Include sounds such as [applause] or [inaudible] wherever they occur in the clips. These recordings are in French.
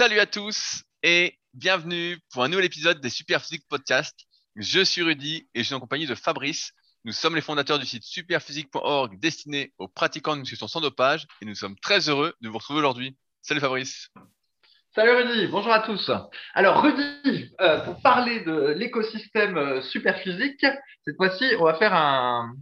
Salut à tous et bienvenue pour un nouvel épisode des Superphysique Podcast. Je suis Rudy et je suis en compagnie de Fabrice. Nous sommes les fondateurs du site superphysique.org destiné aux pratiquants de musculation sans dopage et nous sommes très heureux de vous retrouver aujourd'hui. Salut Fabrice. Salut Rudy, bonjour à tous. Alors Rudy, euh, pour parler de l'écosystème euh, Superphysique, cette fois-ci on va faire un,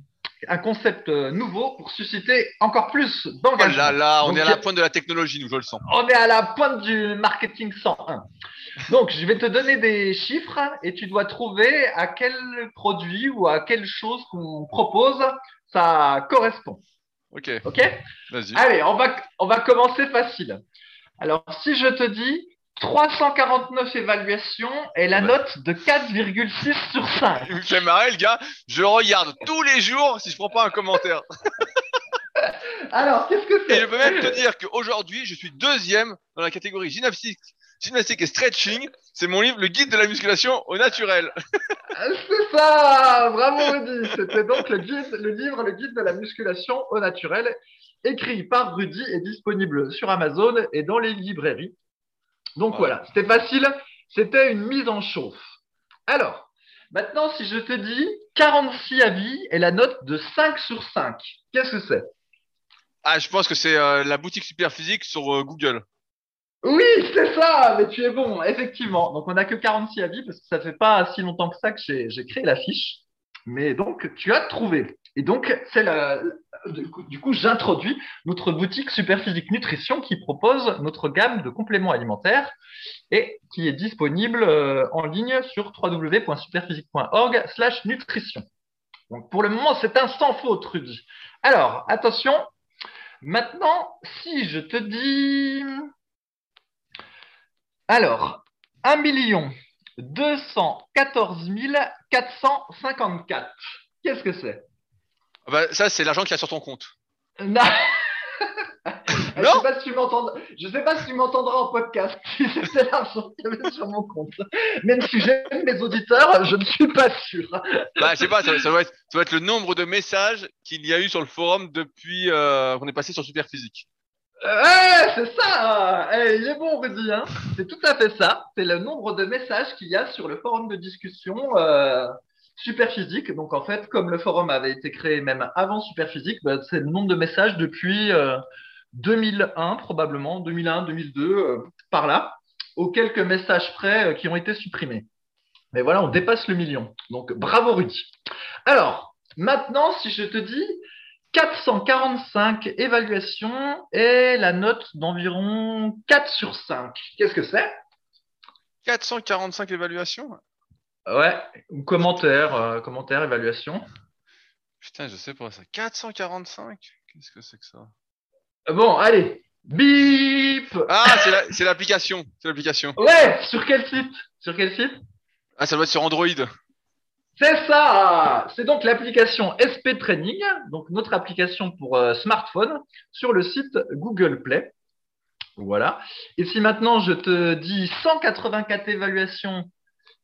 un concept euh, nouveau pour susciter encore plus Oh d'engagement. là là, on Donc, est à la pointe de la technologie, nous, je le sens. On est à la pointe du marketing 101. Donc, je vais te donner des chiffres et tu dois trouver à quel produit ou à quelle chose qu'on propose ça correspond. Ok, OK? Vas-y. Allez, on va, on va commencer facile. Alors, si je te dis 349 évaluations et la note de 4,6 sur 5. Il me fait marrer, le gars. Je regarde tous les jours si je prends pas un commentaire. [laughs] Alors, qu'est-ce que Et c'est je peux même te dire qu'aujourd'hui, je suis deuxième dans la catégorie gymnastique, gymnastique et stretching. C'est mon livre, le guide de la musculation au naturel. [laughs] C'est ça Bravo Rudy C'était donc le, guide, le livre Le guide de la musculation au naturel, écrit par Rudy et disponible sur Amazon et dans les librairies. Donc voilà, c'était facile, c'était une mise en chauffe. Alors, maintenant si je te dis 46 avis et la note de 5 sur 5, qu'est-ce que c'est? Ah, je pense que c'est euh, la boutique Superphysique sur euh, Google. Oui, c'est ça, mais tu es bon, effectivement. Donc, on n'a que 46 avis parce que ça fait pas si longtemps que ça que j'ai j'ai créé la fiche. Mais donc, tu as trouvé. Et donc, c'est la, du coup, du coup, j'introduis notre boutique Superphysique Nutrition qui propose notre gamme de compléments alimentaires et qui est disponible euh, en ligne sur www.superphysique.org slash nutrition. Donc, pour le moment, c'est un sans faute, Rudy. Alors, attention. Maintenant, si je te dis alors, 1 214 454. Qu'est-ce que c'est? Bah, ça, c'est l'argent qu'il y a sur ton compte. Non. [laughs] Je Non sais pas si tu m'entends- Je sais pas si tu m'entendras en podcast [laughs] si c'était l'argent qu'il y avait sur mon compte. Même si j'aime mes auditeurs, je ne suis pas sûr. Bah, je sais pas, ça, ça doit être, ça doit être le nombre de messages qu'il y a eu sur le forum depuis euh, qu'on est passé sur Superphysique. Ouais, c'est ça. Eh, il est bon, Rudy. Hein c'est tout à fait ça. C'est le nombre de messages qu'il y a sur le forum de discussion euh, Superphysique. Donc, en fait, comme le forum avait été créé même avant Superphysique, bah, c'est le nombre de messages depuis euh, 2001, probablement, 2001, 2002, euh, par là, aux quelques messages près euh, qui ont été supprimés. Mais voilà, on dépasse le million. Donc, bravo, Rudy. Alors, maintenant, si je te dis 445 évaluations et la note d'environ 4 sur 5. Qu'est-ce que c'est? 445 évaluations? Ouais, ou commentaire, euh, commentaire, évaluation. Putain, je sais pas ça. 445 Qu'est-ce que c'est que ça? Euh, Bon, allez, bip Ah, c'est la- c'est l'application. C'est l'application. Ouais, sur quel site? Sur quel site? Ah, ça doit être sur Android. C'est ça C'est donc l'application SP Training, donc notre application pour euh, smartphone, sur le site Google Play. Voilà. Et si maintenant je te dis 184 évaluations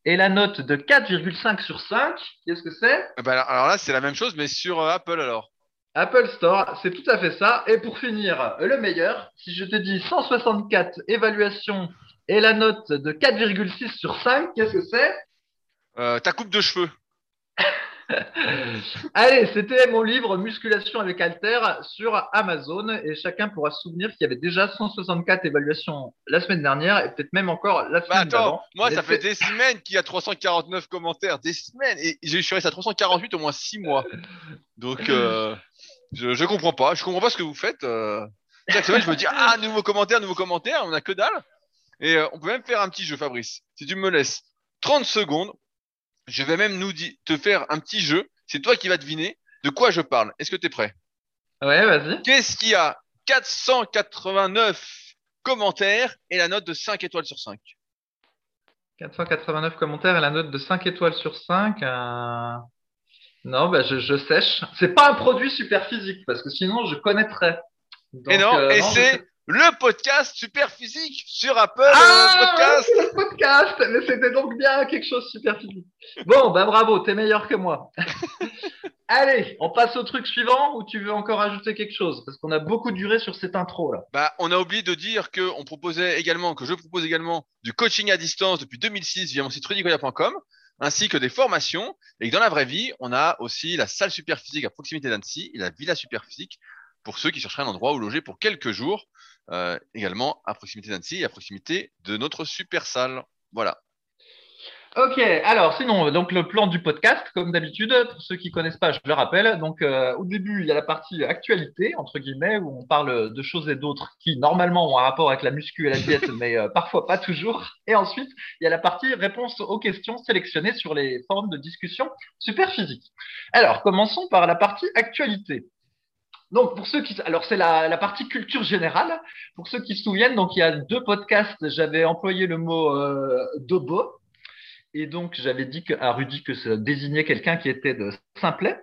et la note de 4,5 sur 5, qu'est-ce que c'est? Ah bah, alors, alors là, c'est la même chose, mais sur euh, Apple alors. Apple Store, c'est tout à fait ça. Et pour finir, le meilleur, si je te dis 164 évaluations et la note de 4,6 sur 5, qu'est-ce que c'est? Euh, ta coupe de cheveux. [laughs] [laughs] Allez, c'était mon livre Musculation avec Alter sur Amazon et chacun pourra se souvenir qu'il y avait déjà 164 évaluations la semaine dernière et peut-être même encore la Bah semaine attends, d'avant. moi ça fait des semaines qu'il y a 349 commentaires, des semaines, et je suis resté à 348 au moins 6 mois. Donc euh, je, je comprends pas, je comprends pas ce que vous faites. euh. Chaque semaine je me dis ah nouveau commentaire, nouveau commentaire, on a que dalle. Et euh, on peut même faire un petit jeu, Fabrice. Si tu me laisses 30 secondes, je vais même nous te faire un petit jeu. C'est toi qui vas deviner de quoi je parle. Est-ce que tu es prêt? Ouais, vas-y. Qu'est-ce qu'il y a? 489 commentaires et la note de 5 étoiles sur 5. 489 commentaires et la note de 5 étoiles sur 5. euh, Non, bah, je, je sèche. C'est pas un produit super physique parce que sinon je connaîtrais. Donc, et non, euh, et c'est le podcast super physique sur Apple Ah, euh, Podcast. le podcast, mais c'était donc bien quelque chose de super physique. Bon, bah bravo, t'es meilleur que moi. [laughs] Allez, on passe au truc suivant ou tu veux encore ajouter quelque chose? Parce qu'on a beaucoup duré sur cette intro là. Bah, on a oublié de dire que on proposait également, que je propose également du coaching à distance depuis 2006 via mon site rudicoya.com, ainsi que des formations, et que dans la vraie vie, on a aussi la salle superphysique à proximité d'Annecy et la villa superphysique pour ceux qui chercheraient un endroit où loger pour quelques jours, euh, également à proximité d'Annecy et à proximité de notre super salle. Voilà. Ok, alors sinon, donc le plan du podcast, comme d'habitude, pour ceux qui connaissent pas, je le rappelle. Donc euh, au début, il y a la partie actualité entre guillemets où on parle de choses et d'autres qui normalement ont un rapport avec la muscu et la diète, [laughs] mais euh, parfois pas toujours. Et ensuite, il y a la partie réponse aux questions sélectionnées sur les forums de discussion super physique. Alors commençons par la partie actualité. Donc, pour ceux qui, alors c'est la, partie culture générale. Pour ceux qui se souviennent, donc il y a deux podcasts, j'avais employé le mot euh, dobo, et donc j'avais dit à Rudy que ça désignait quelqu'un qui était de Simplet.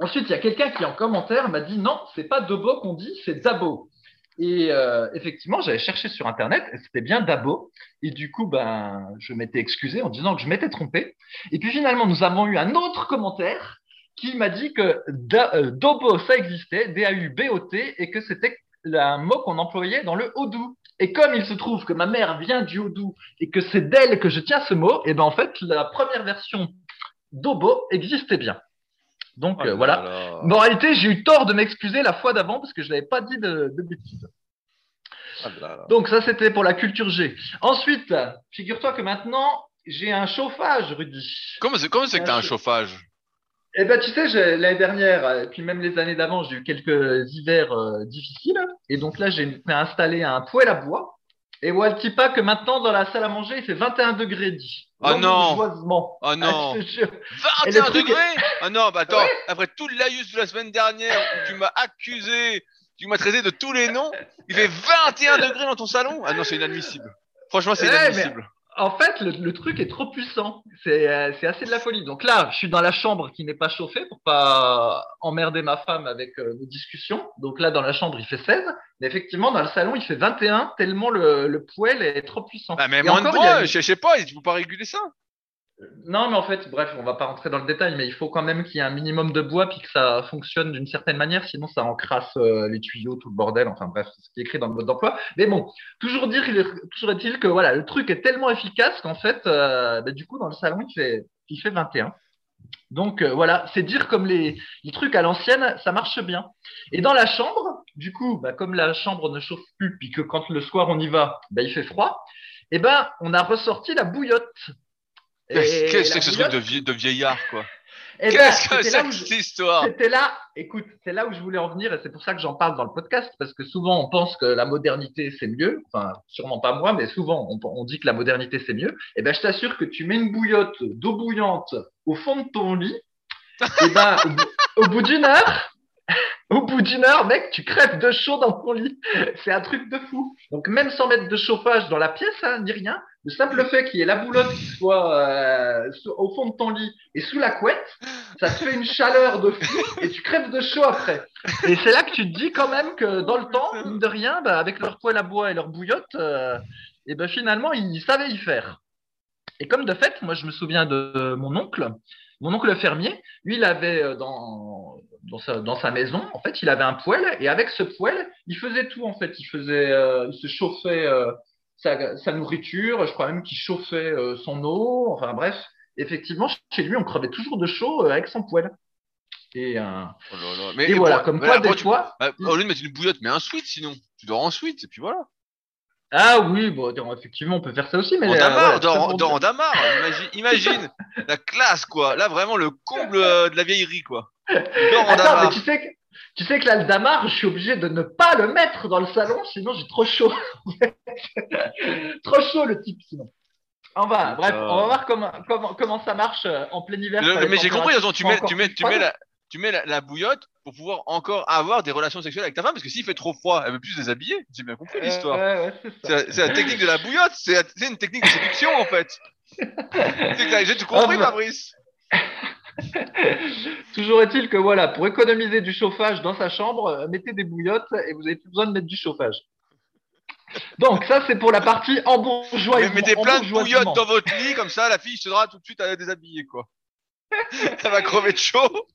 Ensuite, il y a quelqu'un qui en commentaire m'a dit non, c'est pas dobo qu'on dit, c'est dabo. Et euh, effectivement, j'avais cherché sur internet, et c'était bien dabo. Et du coup, ben, je m'étais excusé en disant que je m'étais trompé. Et puis finalement, nous avons eu un autre commentaire qui m'a dit que euh, Dobo, ça existait, D-A-U-B-O-T, et que c'était un mot qu'on employait dans le Odou. Et comme il se trouve que ma mère vient du Odou et que c'est d'elle que je tiens ce mot, et ben en fait, la première version d'Obo existait bien. Donc Oh là euh, voilà. là. Moralité, j'ai eu tort de m'excuser la fois d'avant parce que je l'avais pas dit de, de bêtises. Ah là là. Donc ça, c'était pour la culture G. Ensuite, figure-toi que maintenant, j'ai un chauffage, Rudy. Comment c'est comment c'est que t'as un chauffage? Eh ben, tu sais, l'année dernière, et puis même les années d'avant, j'ai eu quelques hivers euh, difficiles. Et donc là, j'ai fait installer un poêle à bois. Et dis pas que maintenant, dans la salle à manger, il fait 21 degrés dit. Ah non. Oh non Ah, [laughs] je te jure. Et 21 le truc degrés Ah non, bah attends, Ouais. après tout le laïus de la semaine dernière où tu m'as accusé, tu m'as traité de tous les noms, il fait 21 degrés dans ton salon Ah non, c'est inadmissible. Franchement, c'est Ouais, mais- inadmissible. En fait, le, le truc est trop puissant. C'est euh, c'est assez de la folie. Donc là, je suis dans la chambre qui n'est pas chauffée pour pas emmerder ma femme avec euh, nos discussions. Donc là, dans la chambre, il fait 16. Mais effectivement, dans le salon, il fait 21 tellement le, le poêle est trop puissant. Bah, mais Et moins de encore, il y a bois, une- je je sais pas, tu peux pas réguler ça Non, mais en fait, bref, on va pas rentrer dans le détail, mais il faut quand même qu'il y ait un minimum de bois puis que ça fonctionne d'une certaine manière, sinon ça encrasse euh, les tuyaux, tout le bordel, enfin bref, c'est ce qui est écrit dans le mode d'emploi. Mais bon, toujours dire, toujours est-il que voilà, le truc est tellement efficace qu'en fait, euh, bah, du coup, dans le salon, il fait, il fait 21. Donc euh, voilà, c'est dire comme les, les trucs à l'ancienne, ça marche bien. Et dans la chambre, du coup, bah, comme la chambre ne chauffe plus, puis que quand le soir on y va, bah, il fait froid, et ben on a ressorti la bouillotte. Qu'est-ce que c'est que ce truc de, vie- de vieillard, quoi [laughs] eh ben, Qu'est-ce que c'était c'est que je- cette histoire c'était là, écoute, c'est là où je voulais en venir et c'est pour ça que j'en parle dans le podcast parce que souvent on pense que la modernité c'est mieux, enfin sûrement pas moi, mais souvent on, on dit que la modernité c'est mieux. Et ben je t'assure que tu mets une bouillotte d'eau bouillante au fond de ton lit, [laughs] et ben au, bout- au bout d'une heure, [laughs] au bout d'une heure, mec, tu crèves de chaud dans ton lit. C'est un truc de fou. Donc même sans mettre de chauffage dans la pièce, hein, ni rien, le simple fait qu'il y ait la boulotte qui soit euh, au fond de ton lit et sous la couette, ça te fait une chaleur de fou et tu crèves de chaud après. Et c'est là que tu te dis quand même que dans le temps, mine de rien, bah, avec leur poêle à bois et leur bouillotte, euh, et ben finalement ils savaient y faire. Et comme de fait, moi je me souviens de mon oncle, mon oncle fermier, lui il avait euh, dans dans sa, maison, en fait, il avait un poêle et avec ce poêle, il faisait tout en fait. Il faisait, il se chauffait sa, sa nourriture, je crois même qu'il chauffait euh, son eau. Enfin bref, effectivement, chez lui, on crevait toujours de chaud euh, avec son poêle. Et, euh, Oh là là. Mais et voilà, comme quoi des pourquoi tu- fois. bah, Au lieu de mettre une bouillotte, mets un sweat sinon. Tu dors en sweat et puis voilà. Ah oui, bon, effectivement, on peut faire ça aussi, mais En damar, dire- en damar. Imagine, imagine [laughs] la classe quoi. Là vraiment le comble euh, de la vieillerie quoi. Tu dors en Attends, damar. mais tu sais tu sais que là, le damar, je suis obligé de ne pas le mettre dans le salon, sinon j'ai trop chaud. [laughs] trop chaud le type, sinon. Enfin, bref, on va voir comment, comment, comment ça marche euh, en plein hiver. Le- mais j'ai compris, tu mets, tu mets, tu mets la, tu mets la, la bouillotte pour pouvoir encore avoir des relations sexuelles avec ta femme parce que s'il fait trop froid, elle veut plus se déshabiller. J'ai bien compris l'histoire. Euh, ouais, ouais, c'est la, technique de la bouillotte, c'est une technique de séduction en fait. [laughs] C'est que J'ai tout compris. Fabrice. [laughs] Toujours est-il que voilà, pour économiser du chauffage dans sa chambre, euh, mettez des bouillottes et vous n'avez plus besoin de mettre du chauffage. Donc ça, c'est pour la partie embourgeoisement. Mais mettez plein de bouillottes dans votre lit, comme ça la fille se sera tout de suite à la déshabiller quoi. [laughs] Elle va crever de chaud.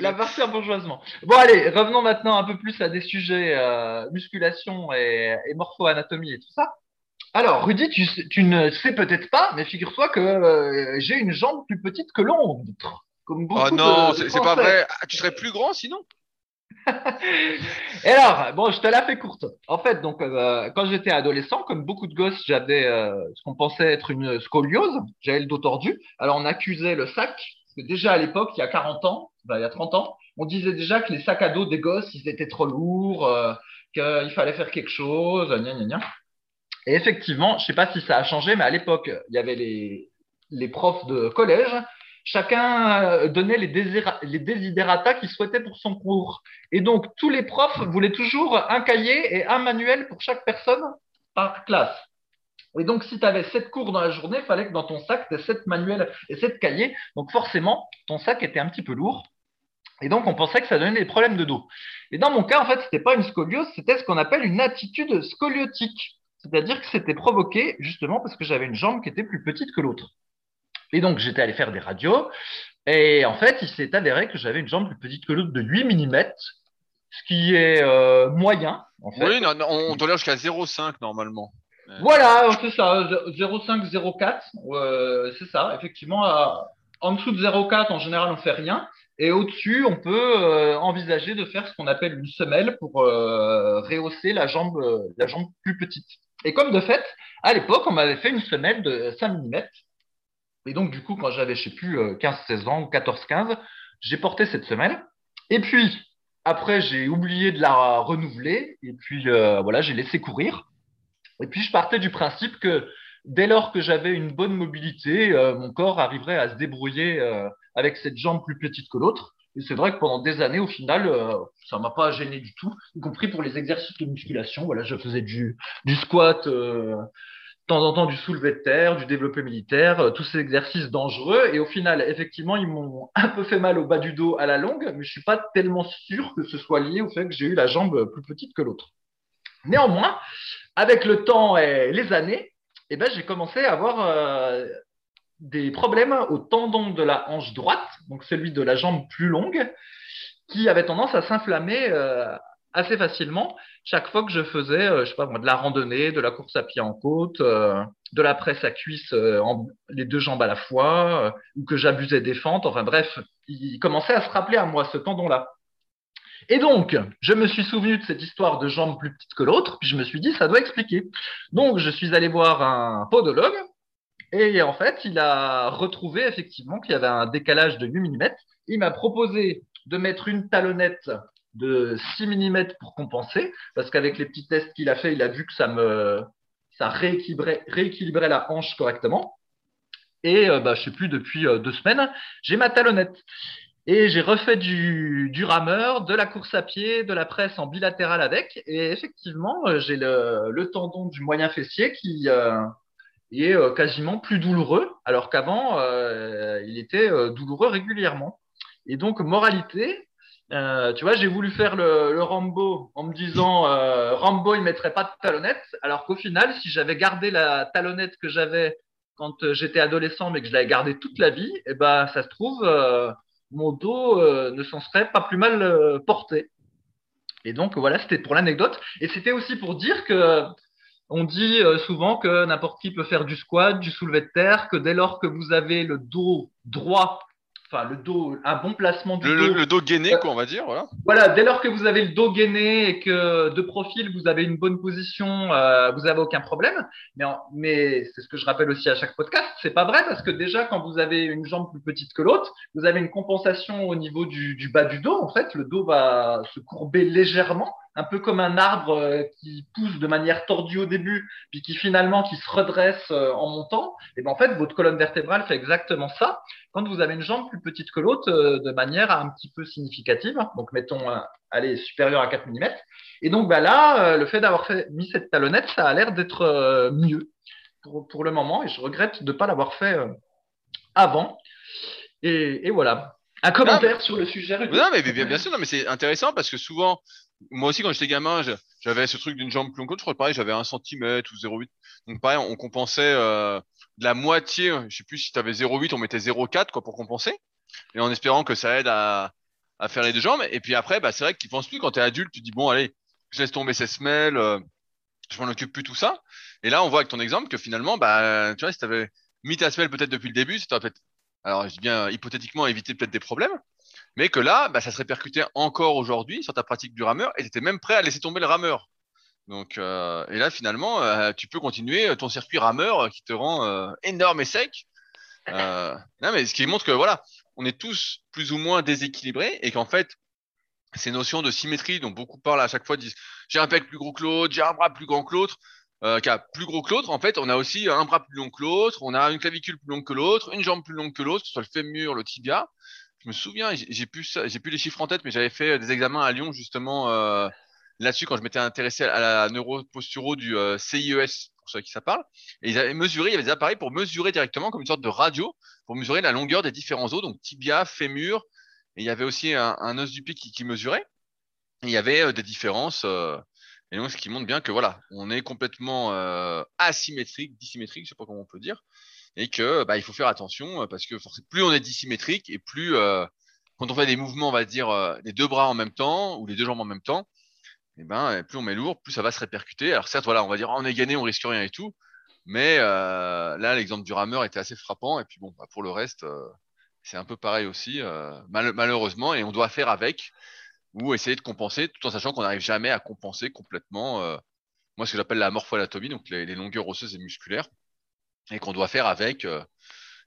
La partie en bourgeoisement. Bon, allez, revenons maintenant un peu plus à des sujets euh, musculation et, et morpho-anatomie et tout ça. Alors, Rudy, tu, ne sais peut-être pas, mais figure-toi que euh, j'ai une jambe plus petite que l'autre. Comme beaucoup Oh non, c'est pas vrai. Ah, tu serais plus grand sinon? [laughs] Et alors, bon, je te la fais courte. En fait, donc, euh, quand j'étais adolescent, comme beaucoup de gosses, j'avais euh, ce qu'on pensait être une scoliose. J'avais le dos tordu. Alors, on accusait le sac. Parce que déjà à l'époque, il y a 40 ans, ben, il y a 30 ans, on disait déjà que les sacs à dos des gosses, ils étaient trop lourds, qu'il fallait faire quelque chose, gna gna gna. Et effectivement, je sais pas si ça a changé, mais à l'époque, il y avait les, profs de collège. Chacun euh, donnait les, désirat- les desiderata qu'il souhaitait pour son cours. Et donc, tous les profs voulaient toujours un cahier et un manuel pour chaque personne par classe. Et donc, si tu avais sept cours dans la journée, il fallait que dans ton sac, tu aies sept manuels et sept cahiers. Donc, forcément, ton sac était un petit peu lourd. Et donc, on pensait que ça donnait des problèmes de dos. Et dans mon cas, en fait, c'était pas une scoliose, c'était ce qu'on appelle une attitude scoliotique. C'est-à-dire que c'était provoqué justement parce que j'avais une jambe qui était plus petite que l'autre. Et donc, j'étais allé faire des radios. Et en fait, il s'est avéré que j'avais une jambe plus petite que l'autre de 8 mm, ce qui est euh, moyen, en fait. Oui, non, non, on tolère jusqu'à 0,5 normalement. Voilà, c'est ça, 0,5, 0,4, euh, c'est ça, effectivement. à- en dessous de 0,4, en général, on fait rien. Et au-dessus, on peut euh, envisager de faire ce qu'on appelle une semelle pour euh, rehausser la jambe, euh, la jambe plus petite. Et comme de fait, à l'époque, on m'avait fait une semelle de 5 mm. Et donc, du coup, quand j'avais, je sais plus, euh, 15-16 ans ou 14-15, j'ai porté cette semelle. Et puis, après, j'ai oublié de la renouveler. Et puis, euh, voilà, j'ai laissé courir. Et puis, je partais du principe que dès lors que j'avais une bonne mobilité, euh, mon corps arriverait à se débrouiller euh, avec cette jambe plus petite que l'autre. Et c'est vrai que pendant des années, au final, euh, ça m'a pas gêné du tout, y compris pour les exercices de musculation. Voilà, je faisais du, squat, euh, de temps en temps du soulevé de terre, du développé militaire, euh, tous ces exercices dangereux. Et au final, effectivement, ils m'ont [laughs] un peu fait mal au bas du dos à la longue, mais je suis pas tellement sûr que ce soit lié au fait que j'ai eu la jambe plus petite que l'autre. Néanmoins, avec le temps et les années, eh ben, j'ai commencé à avoir euh, des problèmes au tendon de la hanche droite, donc celui de la jambe plus longue, qui avait tendance à s'inflammer euh, assez facilement chaque fois que je faisais, euh, je sais pas moi, de la randonnée, de la course à pied en côte, euh, de la presse à cuisse, euh, en, les deux jambes à la fois, euh, ou que j'abusais des fentes. Enfin bref, il commençait à se rappeler à moi ce tendon-là. Et donc, je me suis souvenu de cette histoire de jambe plus petite que l'autre, puis je me suis dit, ça doit expliquer. Donc, je suis allé voir un podologue, et en fait, il a retrouvé effectivement qu'il y avait un décalage de 8 mm. Il m'a proposé de mettre une talonnette de 6 mm pour compenser, parce qu'avec les petits tests qu'il a fait, il a vu que ça me ça rééquilibrait, rééquilibrait la hanche correctement. Et euh, bah, je sais plus, depuis euh, deux semaines, j'ai ma talonnette. Et j'ai refait du, du rameur, de la course à pied, de la presse en bilatéral avec. Et effectivement, euh, j'ai le, le tendon du moyen fessier qui euh, est euh, quasiment plus douloureux, alors qu'avant, euh, il était euh, douloureux régulièrement. Et donc, moralité, euh, tu vois, j'ai voulu faire le, le Rambo en me disant euh, Rambo, il mettrait pas de talonnette, alors qu'au final, si j'avais gardé la talonnette que j'avais quand j'étais adolescent, mais que je l'avais gardée toute la vie, eh ben, ça se trouve, euh, mon dos ne s'en serait pas plus mal porté. Et donc voilà, c'était pour l'anecdote. Et c'était aussi pour dire que on dit euh, souvent que n'importe qui peut faire du squat, du soulevé de terre, que dès lors que vous avez le dos droit, enfin le dos, un bon placement du Le, dos, le, le dos gainé, quoi, on va dire, voilà. voilà, dès lors que vous avez le dos gainé et que de profil vous avez une bonne position, euh, vous avez aucun problème. Mais, mais c'est ce que je rappelle aussi à chaque podcast, c'est pas vrai parce que déjà quand vous avez une jambe plus petite que l'autre, vous avez une compensation au niveau du, du bas du dos. En fait, le dos va se courber légèrement, un peu comme un arbre euh, qui pousse de manière tordue au début, puis qui finalement qui se redresse euh, en montant. Et ben en fait, votre colonne vertébrale fait exactement ça quand vous avez une jambe plus petite que l'autre euh, de manière un petit peu significative, donc mettons, allez, supérieure à 4 mm. Et donc bah là, le fait d'avoir fait, mis cette talonnette, ça a l'air d'être mieux pour, pour le moment, et je regrette de ne pas l'avoir fait avant. Et, et voilà. Un commentaire sur le sujet. Non, mais bien, bien sûr, non, mais c'est intéressant parce que souvent, moi aussi, quand j'étais gamin, j'avais ce truc d'une jambe plus longue que l'autre. Je crois que pareil, j'avais 1 cm ou 0,8. Donc, pareil, on compensait euh, de la moitié. Je sais plus si tu avais 0,8, on mettait 0,4 quoi, pour compenser. Et en espérant que ça aide à, à faire les deux jambes. Et puis après, bah, c'est vrai qu'ils pensent plus quand t'es adulte, tu dis bon, allez, je laisse tomber ces semelles, euh, je m'en occupe plus tout ça. Et là, on voit avec ton exemple que finalement, bah, tu vois, si t'avais mis ta semelle peut-être depuis le début, ça t'aurait peut-être, alors je dis bien hypothétiquement, éviter peut-être des problèmes. Mais que là, bah, ça se répercutait encore aujourd'hui sur ta pratique du rameur et tu étais même prêt à laisser tomber le rameur. Donc, euh, et là, finalement, euh, tu peux continuer ton circuit rameur euh, qui te rend euh, énorme et sec. Euh, [laughs] non, mais ce qui montre que voilà, on est tous plus ou moins déséquilibrés et qu'en fait, ces notions de symétrie dont beaucoup parlent à chaque fois disent j'ai un pec plus gros que l'autre, j'ai un bras plus grand que l'autre, euh, qui a plus gros que l'autre. En fait, on a aussi un bras plus long que l'autre, on a une clavicule plus longue que l'autre, une jambe plus longue que l'autre, que ce soit le fémur, le tibia. Je me souviens, j'ai plus j'ai plus les chiffres en tête, mais j'avais fait des examens à Lyon justement euh, là-dessus quand je m'étais intéressé à la neuroposturo du euh, CIES pour ceux à qui ça parle. Et ils avaient mesuré, il y avait des appareils pour mesurer directement comme une sorte de radio pour mesurer la longueur des différents os, donc tibia, fémur, et il y avait aussi un, os du pied qui, mesurait. Il y avait euh, des différences. euh, et donc, ce qui montre bien que voilà, on est complètement euh, asymétrique, dissymétrique, je sais pas comment on peut dire, et que bah, il faut faire attention euh, parce que plus on est dissymétrique et plus euh, quand on fait des mouvements, on va dire euh, les deux bras en même temps ou les deux jambes en même temps, et ben euh, plus on met lourd, plus ça va se répercuter. Alors certes, voilà, on va dire on est gagné, on risque rien et tout, mais là l'exemple du rameur était assez frappant et puis bon, bah, pour le reste, c'est un peu pareil aussi, mal- malheureusement, et on doit faire avec ou essayer de compenser tout en sachant qu'on n'arrive jamais à compenser complètement. moi, ce que j'appelle la morpho-anatomie, donc les longueurs osseuses et musculaires, et qu'on doit faire avec euh,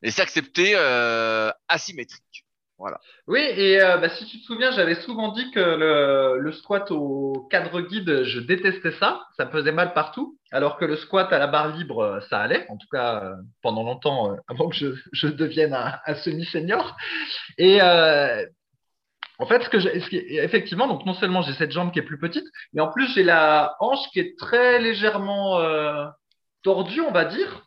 et s'accepter euh, asymétrique. Voilà. Oui, et euh, bah, si tu te souviens, j'avais souvent dit que le, squat au cadre guide, je détestais ça, ça me faisait mal partout, alors que le squat à la barre libre, ça allait, en tout cas pendant longtemps, avant que je, devienne un, semi-senior. Et en fait, ce effectivement, donc non seulement j'ai cette jambe qui est plus petite, mais en plus j'ai la hanche qui est très légèrement tordue, on va dire.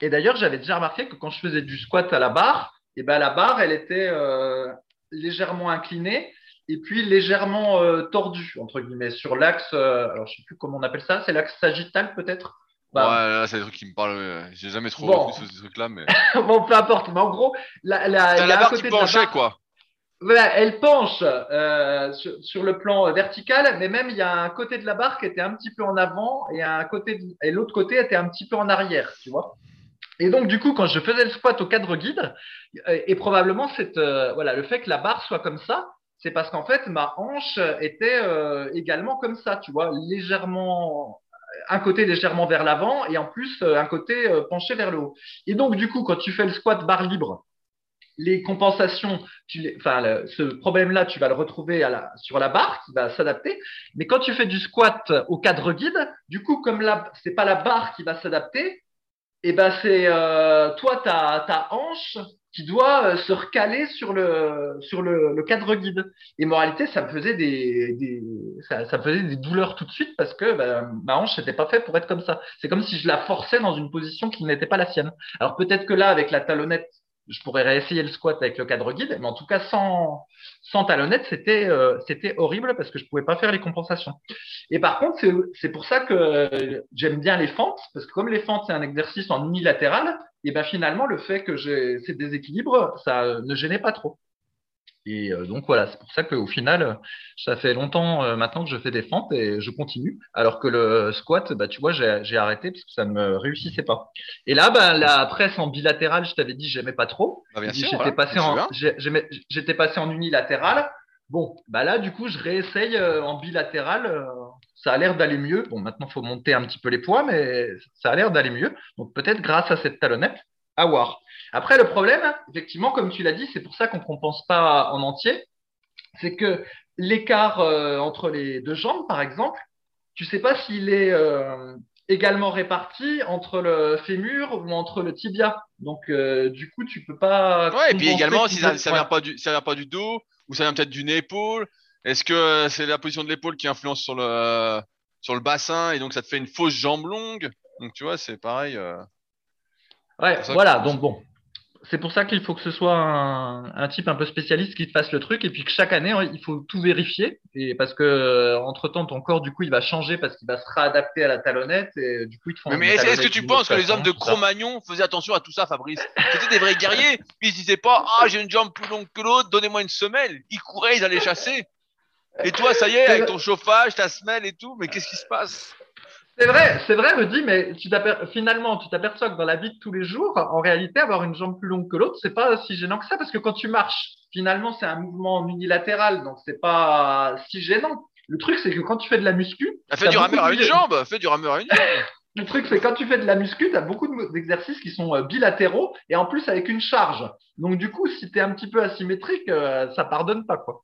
Et d'ailleurs, j'avais déjà remarqué que quand je faisais du squat à la barre, et ben la barre, elle était euh, légèrement inclinée et puis légèrement euh, tordue entre guillemets sur l'axe. euh, alors je sais plus comment on appelle ça, c'est l'axe sagittal peut-être? Bah, ouais, là, c'est des trucs qui me parlent. J'ai jamais trop Bon. retenu ce, ce truc-là, mais. [laughs] bon, peu importe. Mais en gros, la, la, la barre qui penchait, barre- quoi? Voilà, elle penche euh, sur, sur le plan vertical, mais même il y a un côté de la barre qui était un petit peu en avant et un côté de- et l'autre côté était un petit peu en arrière, tu vois? Et donc du coup, quand je faisais le squat au cadre guide, euh, et probablement cette euh, voilà le fait que la barre soit comme ça, c'est parce qu'en fait ma hanche était euh, également comme ça, tu vois, légèrement un côté légèrement vers l'avant et en plus un côté penché vers le haut. Et donc du coup, quand tu fais le squat barre libre, les compensations, tu les- enfin, ce problème-là, tu vas le retrouver sur la barre qui va s'adapter. Mais quand tu fais du squat au cadre guide, du coup, comme là, c'est pas la barre qui va s'adapter, et ben c'est euh, toi ta, ta hanche qui doit euh, se recaler sur le sur le, le cadre guide. Et moralité, ça me faisait des, ça, me faisait des douleurs tout de suite parce que ben, ma hanche n'était pas faite pour être comme ça. C'est comme si je la forçais dans une position qui n'était pas la sienne. Alors peut-être que là, avec la talonnette, je pourrais réessayer le squat avec le cadre guide, mais en tout cas sans sans talonnette, c'était euh, horrible parce que je pouvais pas faire les compensations. Et par contre, c'est pour ça que j'aime bien les fentes parce que comme les fentes c'est un exercice en unilatéral, et ben finalement le fait que j'ai ces déséquilibres, ça ne gênait pas trop. Et euh, donc voilà, c'est pour ça qu'au final, ça fait longtemps euh, maintenant que je fais des fentes et je continue. Alors que le squat, bah tu vois, j'ai arrêté parce que ça ne me réussissait pas. Et là, bah, la presse en bilatéral, je t'avais dit, j'aimais pas trop. J'étais voilà, passé en, passé unilatéral. Bon, bah là, du coup, je réessaye euh, en bilatéral. ça a l'air d'aller mieux. Bon, maintenant, faut monter un petit peu les poids, mais ça a l'air d'aller mieux. Donc, peut-être grâce à cette talonnette, à voir. Après, le problème, effectivement, comme tu l'as dit, c'est pour ça qu'on compense pas en entier. C'est que l'écart euh, entre les deux jambes, par exemple, tu sais pas s'il est euh, également réparti entre le fémur ou entre le tibia. Donc, euh, du coup, tu peux pas. Ouais, et puis également, si ça, ça vient pas du, ça vient pas du dos, ou ça vient peut-être d'une épaule, est-ce que c'est la position de l'épaule qui influence sur le, sur le bassin, et donc ça te fait une fausse jambe longue? Donc, tu vois, c'est pareil. Euh. Ouais, voilà. Donc bon, c'est pour ça qu'il faut que ce soit un, un type un peu spécialiste qui te fasse le truc et puis que chaque année il faut tout vérifier et parce que entre temps ton corps du coup il va changer parce qu'il va se réadapter à la talonnette et du coup ils te font Mais, est-ce que tu penses que les hommes de. Cro-Magnon faisaient attention à tout ça, Fabrice? C'était des vrais guerriers. Ils se disaient pas, ah, j'ai une jambe plus longue que l'autre, donnez-moi une semelle. Ils couraient, ils allaient chasser. Et toi, ça y est, avec ton chauffage, ta semelle et tout, mais qu'est-ce qui se passe? C'est vrai, c'est vrai, Rudy, mais tu finalement, tu t'aperçois que dans la vie de tous les jours, en réalité, avoir une jambe plus longue que l'autre, c'est pas si gênant que ça, parce que quand tu marches, finalement, c'est un mouvement unilatéral, donc c'est pas si gênant. Le truc, c'est que quand tu fais de la muscu, Ah, Fais du rameur à une jambe, fais du rameur à une jambe. [laughs] Le truc, c'est quand tu fais de la muscu, tu as beaucoup de- d'exercices qui sont euh, bilatéraux et en plus avec une charge. Donc, du coup, si tu es un petit peu asymétrique, euh, ça pardonne pas, quoi.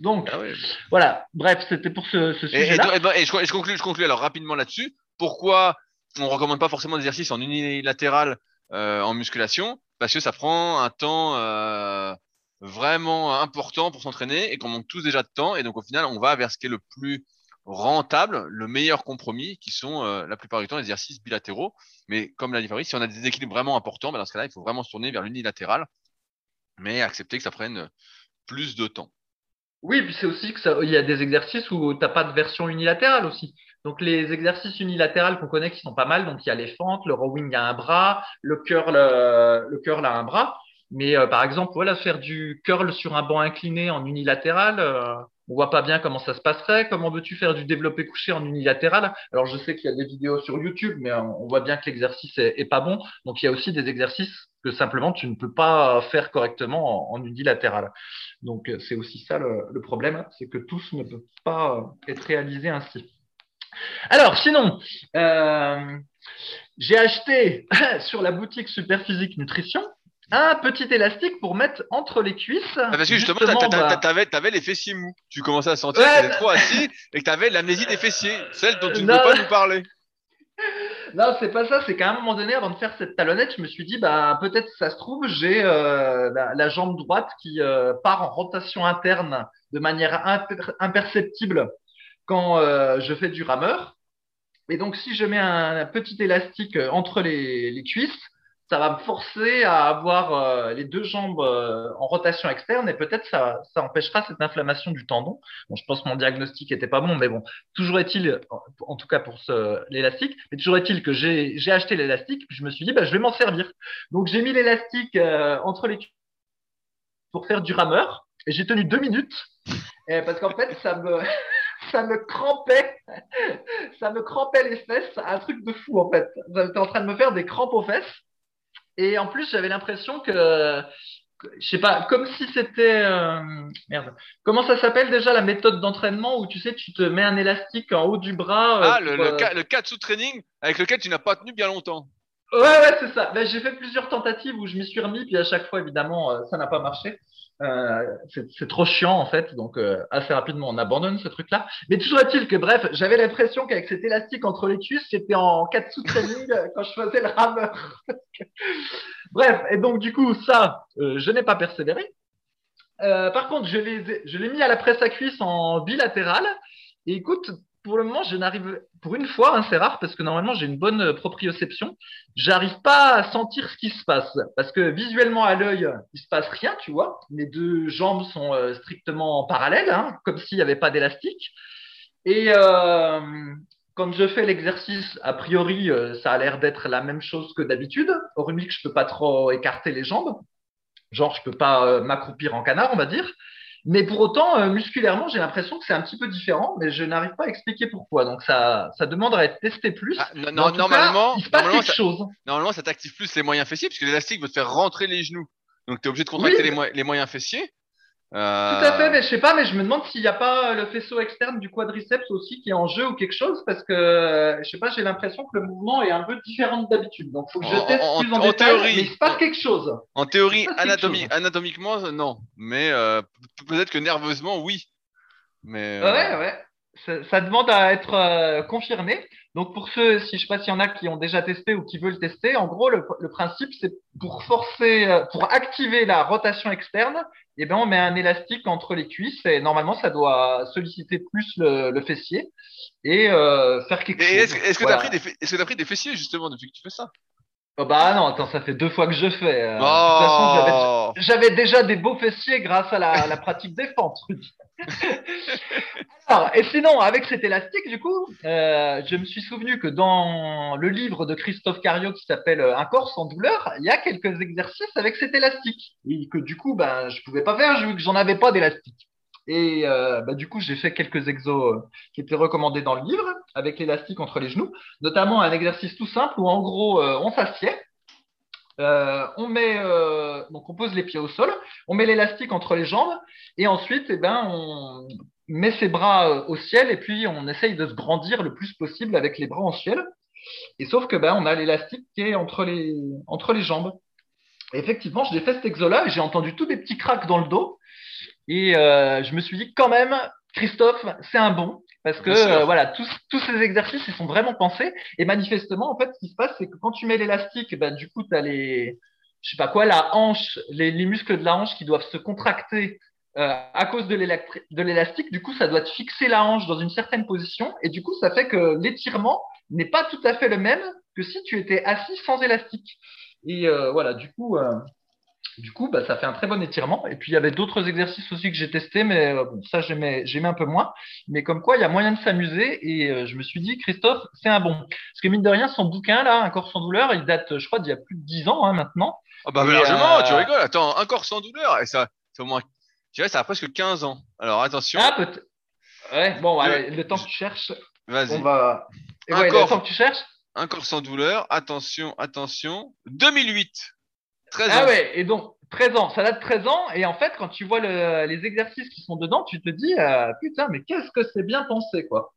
Donc, Ah ouais. voilà. Bref, c'était pour ce, ce Et, et, sujet-là. et- et je, conclue, je conclue alors rapidement là-dessus. Pourquoi on recommande pas forcément des exercices en unilatéral euh, en musculation? Parce que ça prend un temps euh, vraiment important pour s'entraîner et qu'on manque tous déjà de temps. Et donc au final, on va vers ce qui est le plus rentable, le meilleur compromis, qui sont euh, la plupart du temps les exercices bilatéraux. Mais comme l'a dit Fabrice, si on a des équilibres vraiment importants, ben dans ce cas-là, il faut vraiment se tourner vers l'unilatéral, mais accepter que ça prenne plus de temps. Oui, puis c'est aussi que ça, il y a des exercices où t'as pas de version unilatérale aussi. Donc les exercices unilatérales qu'on connaît qui sont pas mal, donc il y a les fentes, le rowing a un bras, le curl, euh, le curl a un bras. Mais euh, par exemple, voilà, faire du curl sur un banc incliné en unilatéral, euh, on voit pas bien comment ça se passerait. Comment veux-tu faire du développé couché en unilatéral? Alors je sais qu'il y a des vidéos sur YouTube, mais euh, on voit bien que l'exercice est, pas bon. Donc il y a aussi des exercices que simplement tu ne peux pas faire correctement en, unilatéral. Donc euh, c'est aussi ça le, le problème, c'est que tous ne peuvent pas euh, être réalisés ainsi. Alors sinon, j'ai acheté [laughs] sur la boutique Superphysique Nutrition un petit élastique pour mettre entre les cuisses. Ah, parce que justement, t'a- bah, t'a- t'avais, t'avais les fessiers mous. Tu commençais à sentir Ouais, que t'étais trop assis et que t'avais l'amnésie des fessiers, celle dont tu ne Non. veux pas nous parler. [laughs] Non, c'est pas ça. C'est qu'à un moment donné, avant de faire cette talonnette, je me suis dit, bah peut-être ça se trouve, j'ai euh, la, la jambe droite qui euh, part en rotation interne de manière imper- imperceptible quand euh, je fais du rameur. Et donc, si je mets un, un petit élastique entre les, les cuisses, ça va me forcer à avoir euh, les deux jambes euh, en rotation externe et peut-être ça, ça empêchera cette inflammation du tendon. Bon, je pense que mon diagnostic était pas bon, mais bon, toujours est-il, en- tout cas pour l'élastique, mais toujours est-il que j'ai, j'ai acheté l'élastique, puis je me suis dit, bah, je vais m'en servir. Donc, j'ai mis l'élastique euh, entre les cuisses pour faire du rameur et j'ai tenu deux minutes et parce qu'en fait, ça me, [laughs] ça me crampait, [laughs] ça me crampait les fesses, un truc de fou en fait. J'étais en train de me faire des crampes aux fesses. Et en plus, j'avais l'impression que, que- je sais pas, comme si c'était, euh, merde, comment ça s'appelle déjà la méthode d'entraînement où tu sais, tu te mets un élastique en haut du bras. euh, Ah, le, pour, le, euh, ca- le katsu training avec lequel tu n'as pas tenu bien longtemps. Ouais, ouais, c'est ça. Ben, j'ai fait plusieurs tentatives où je m'y suis remis, puis à chaque fois, évidemment, ça n'a pas marché. Euh, c'est trop chiant, en fait, donc euh, assez rapidement, on abandonne ce truc-là. Mais toujours est-il que, bref, j'avais l'impression qu'avec cet élastique entre les cuisses, j'étais en katsu training euh, quand je faisais le rameur. [laughs] bref, et donc, du coup, ça, euh, je n'ai pas persévéré. Euh, par contre, je l'ai je l'ai mis à la presse à cuisse en bilatéral. Et écoute, pour le moment, je n'arrive, pour une fois, hein, c'est rare parce que normalement j'ai une bonne euh, proprioception, j'arrive pas à sentir ce qui se passe parce que visuellement à l'œil, il se passe rien, tu vois. Mes deux jambes sont euh, strictement parallèles, hein, comme s'il n'y avait pas d'élastique. Et euh, quand je fais l'exercice, a priori, ça a l'air d'être la même chose que d'habitude, hormis que je peux pas trop écarter les jambes. Genre, je peux pas m'accroupir en canard, on va dire. Mais pour autant, euh, musculairement, j'ai l'impression que c'est un petit peu différent, mais je n'arrive pas à expliquer pourquoi. Donc ça, ça demande à être testé plus. Ah, non, non, normalement, cas, il se passe normalement, quelque ça, chose. normalement, ça t'active plus les moyens fessiers puisque l'élastique veut te faire rentrer les genoux. Donc, tu es obligé de contracter Oui. les, mo- les moyens fessiers. Tout à fait, Euh, mais je sais pas, mais je me demande s'il n'y a pas le faisceau externe du quadriceps aussi qui est en jeu ou quelque chose, parce que euh, je sais pas, j'ai l'impression que le mouvement est un peu différent de d'habitude. Donc, faut que je teste en- plus en, en détail, théorie. mais il se passe quelque chose. En théorie, anatomi- chose. anatomiquement, euh, non. Mais euh, peut-être que nerveusement, oui. Mais euh, Ouais, ouais. Ça, ça demande à être euh, confirmé. Donc pour ceux, si je sais pas s'il y en a qui ont déjà testé ou qui veulent tester, en gros le, le principe c'est pour forcer, euh, pour activer la rotation externe, eh ben on met un élastique entre les cuisses et normalement ça doit solliciter plus le, le fessier et euh, faire quelque Et chose. est-ce que Voilà. t'as pris des fe- est-ce que t'as pris des fessiers justement depuis que tu fais ça? Oh bah non, attends, ça fait deux fois que je fais. Euh, de toute façon, j'avais- Oh j'avais déjà des beaux fessiers grâce à la, la pratique des fentes. [laughs] Alors, et sinon, avec cet élastique, du coup, euh, je me suis souvenu que dans le livre de Christophe Cario qui s'appelle euh, Un corps sans douleur, il y a quelques exercices avec cet élastique. Et que du coup, ben, je pouvais pas faire vu que j'en avais pas d'élastique. Et euh, bah, du coup, j'ai fait quelques exos euh, qui étaient recommandés dans le livre avec l'élastique entre les genoux, notamment un exercice tout simple où en gros, euh, on s'assied. On met donc on pose les pieds au sol, on met l'élastique entre les jambes et ensuite eh ben on met ses bras au ciel et puis on essaye de se grandir le plus possible avec les bras en ciel. Et sauf que ben on a l'élastique qui est entre les entre les jambes. Et effectivement, je l'ai fait cet exo-là et j'ai entendu tous des petits cracks dans le dos et euh, je me suis dit quand même Christophe, c'est un bon parce que euh, voilà tous tous ces exercices ils sont vraiment pensés et manifestement en fait ce qui se passe c'est que quand tu mets l'élastique ben du coup tu as les je sais pas quoi, la hanche, les, les muscles de la hanche qui doivent se contracter euh, à cause de l'élastique. Du coup, ça doit te fixer la hanche dans une certaine position. Et du coup, ça fait que l'étirement n'est pas tout à fait le même que si tu étais assis sans élastique. Et euh, voilà, du coup, euh, du coup bah, ça fait un très bon étirement. Et puis, il y avait d'autres exercices aussi que j'ai testés, mais euh, bon, ça, j'aimais un peu moins. Mais comme quoi, il y a moyen de s'amuser. Et euh, je me suis dit, Christophe, c'est un bon. Parce que mine de rien, son bouquin, là, Un corps sans douleur, il date, je crois, d'il y a plus de 10 ans hein, maintenant. Ah bah Et, largement, euh, tu rigoles. Attends, un corps sans douleur, et ça, c'est au moins, je dirais, ça a presque 15 ans. Alors attention, Ah, peut-être. Ouais, bon, Je- allez, le temps que tu cherches, vas-y. on va. Et Un ouais, corps. le temps que tu cherches. Un corps sans douleur, attention, attention. 2008, 13 Ah ouais, et donc 13 ans, ça date de 13 ans, et en fait, quand tu vois le- les exercices qui sont dedans, tu te dis, euh, putain, mais qu'est-ce que c'est bien pensé, quoi.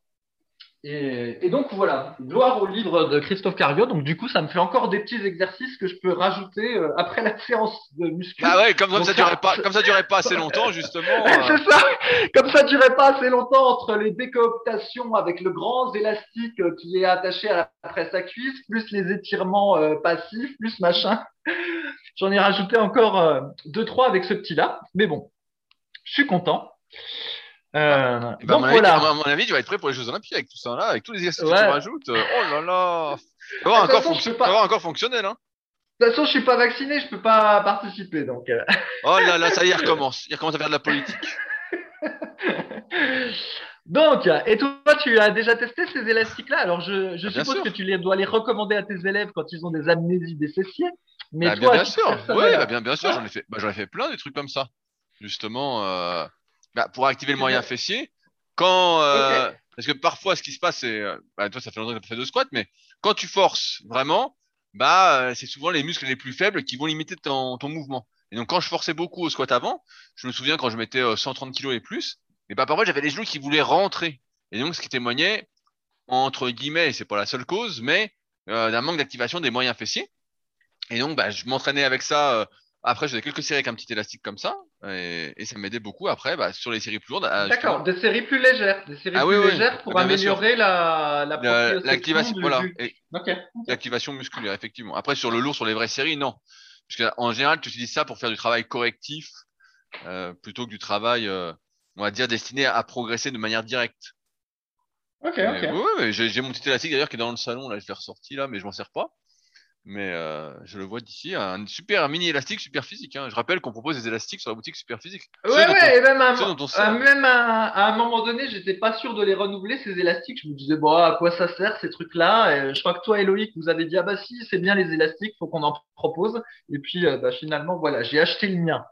Et, et donc voilà, gloire au livre de Christophe Cario. Donc du coup, ça me fait encore des petits exercices que je peux rajouter euh, après la séance de muscu. Bah ouais, comme, ça ça- durait pas, comme ça durait pas assez longtemps, justement. [laughs] Ouais, euh, c'est ça. Comme ça durait pas assez longtemps entre les décooptations avec le grand élastique euh, qui est attaché à la presse à cuisse, plus les étirements euh, passifs, plus machin. J'en ai rajouté encore euh, deux trois avec ce petit-là. Mais bon, je suis content. Euh, bah, à, donc mon avis, voilà. à mon avis, tu vas être prêt pour les Jeux Olympiques avec tout ça là, avec tous les exercices que Ouais. tu rajoutes. euh, Oh là là. Corps, façon, je fonction- pas. corps fonctionnel, hein. De toute façon, je suis pas vacciné, je peux pas participer. Donc. euh. Oh là là, ça y est, il recommence. Il recommence à faire de la politique. [laughs] Donc, et toi, tu as déjà testé ces élastiques-là? Alors, je, Ah, suppose sûr. que tu les, dois les recommander à tes élèves quand ils ont des amnésies des fessiers. Mais Bah, toi, bien, à sûr. Oui, bah, bien, bien sûr. Ouais. J'en ai fait, bah, j'en ai fait plein des trucs comme ça. Justement, euh, bah, pour activer le moyen fessier. Quand, euh, parce que parfois, ce qui se passe, c'est, euh, bah, toi, ça fait longtemps que tu as fait de squat, mais quand tu forces vraiment, bah, euh, c'est souvent les muscles les plus faibles qui vont limiter ton, ton mouvement. Et donc, quand je forçais beaucoup au squat avant, je me souviens quand je mettais euh, 130 kilos et plus, et bah, parfois, j'avais les genoux qui voulaient rentrer. Et donc, ce qui témoignait, entre guillemets, et c'est pas la seule cause, mais euh, d'un manque d'activation des moyens fessiers. Et donc, bah, je m'entraînais avec ça. euh, après, je faisais quelques séries avec un petit élastique comme ça, et, et ça m'aidait beaucoup après bah, sur les séries plus lourdes. à- D'accord, des séries plus légères, des séries Ah plus oui, oui. légères pour bien, améliorer la, la L'activation, du- voilà, du- et Ok. l'activation musculaire, effectivement. Après, sur le lourd, sur les vraies séries, non. Parce qu'en général, tu utilises ça pour faire du travail correctif euh, plutôt que du travail, euh, on va dire, destiné à progresser de manière directe. Ok, Mais, ok. ouais, j'ai j'ai mon petit élastique d'ailleurs qui est dans le salon, là, je l'ai ressorti là, mais je m'en sers pas. Mais euh, je le vois d'ici, un super mini élastique super physique. Hein. Je rappelle qu'on propose des élastiques sur la boutique super physique. Ceux Ouais, ouais, et même, à, un ceux mo- dont on à- sert. même à, à un moment donné, j'étais pas sûr de les renouveler, ces élastiques. Je me disais, bon, à quoi ça sert, ces trucs-là? Je crois que toi et Loïc, vous avez dit, ah bah si, c'est bien les élastiques, faut qu'on en propose. Et puis, euh, bah, finalement, voilà, j'ai acheté le mien.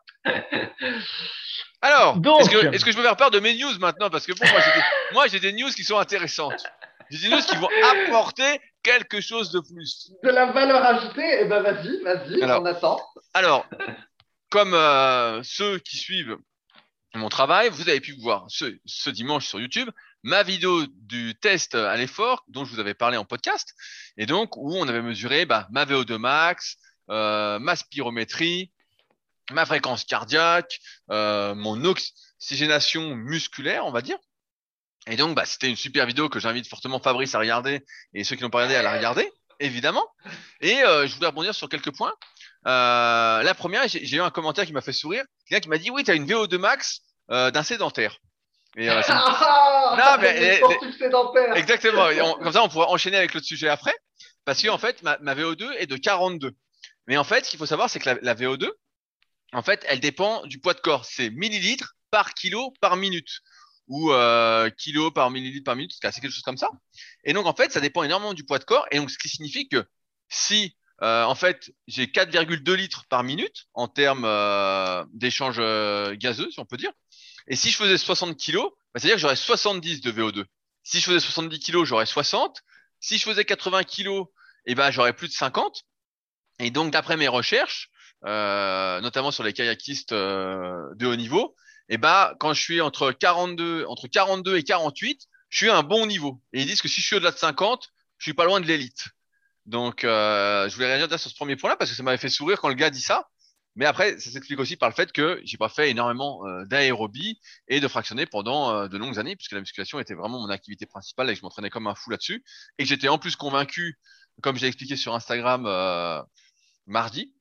Alors, est-ce que, je peux faire part de mes news maintenant? Parce que bon, moi, j'ai des, moi, j'ai des news qui sont intéressantes. Des news qui vont apporter quelque chose de plus. De la valeur ajoutée, et ben vas-y, vas-y, on attend. Alors, comme euh, ceux qui suivent mon travail, vous avez pu voir ce, ce dimanche sur YouTube ma vidéo du test à l'effort dont je vous avais parlé en podcast, et donc où on avait mesuré bah, ma VO2 max, euh, ma spirométrie, ma fréquence cardiaque, euh, mon oxygénation musculaire, on va dire. Et donc, bah, c'était une super vidéo que j'invite fortement Fabrice à regarder et ceux qui n'ont pas regardé à la regarder, évidemment. Et euh, je voulais rebondir sur quelques points. Euh, la première, j'ai eu un commentaire qui m'a fait sourire. Quelqu'un qui m'a dit oui, tu as une VO2 max euh, d'un sédentaire. Et, euh, Ah, Non, mais les les-. Exactement. Et on- comme ça, on pourra enchaîner avec l'autre sujet après. parce que en fait, ma, ma VO2 est de 42. Mais en fait, ce qu'il faut savoir, c'est que la, la VO2, en fait, elle dépend du poids de corps. C'est millilitres par kilo par minute ou euh, kilo par millilitre par minute, c'est quelque chose comme ça. Et donc en fait, ça dépend énormément du poids de corps. Et donc ce qui signifie que si euh, en fait j'ai 4,2 litres par minute en termes euh, d'échange euh, gazeux, si on peut dire, et si je faisais 60 kilos, bah, c'est-à-dire que j'aurais 70 de VO2. Si je faisais 70 kilos, j'aurais 60. Si je faisais 80 kilos, eh ben j'aurais plus de 50. Et donc d'après mes recherches, euh, notamment sur les kayakistes euh, de haut niveau, et bah quand je suis entre 42 entre 42 et 48, je suis à un bon niveau. Et ils disent que si je suis au-delà de 50, je suis pas loin de l'élite. Donc euh, je voulais réagir sur ce premier point-là parce que ça m'avait fait sourire quand le gars dit ça. Mais après, ça s'explique aussi par le fait que j'ai pas fait énormément euh, d'aérobie et de fractionner pendant euh, de longues années, puisque la musculation était vraiment mon activité principale et que je m'entraînais comme un fou là-dessus. Et que j'étais en plus convaincu, comme j'ai expliqué sur Instagram euh, mardi,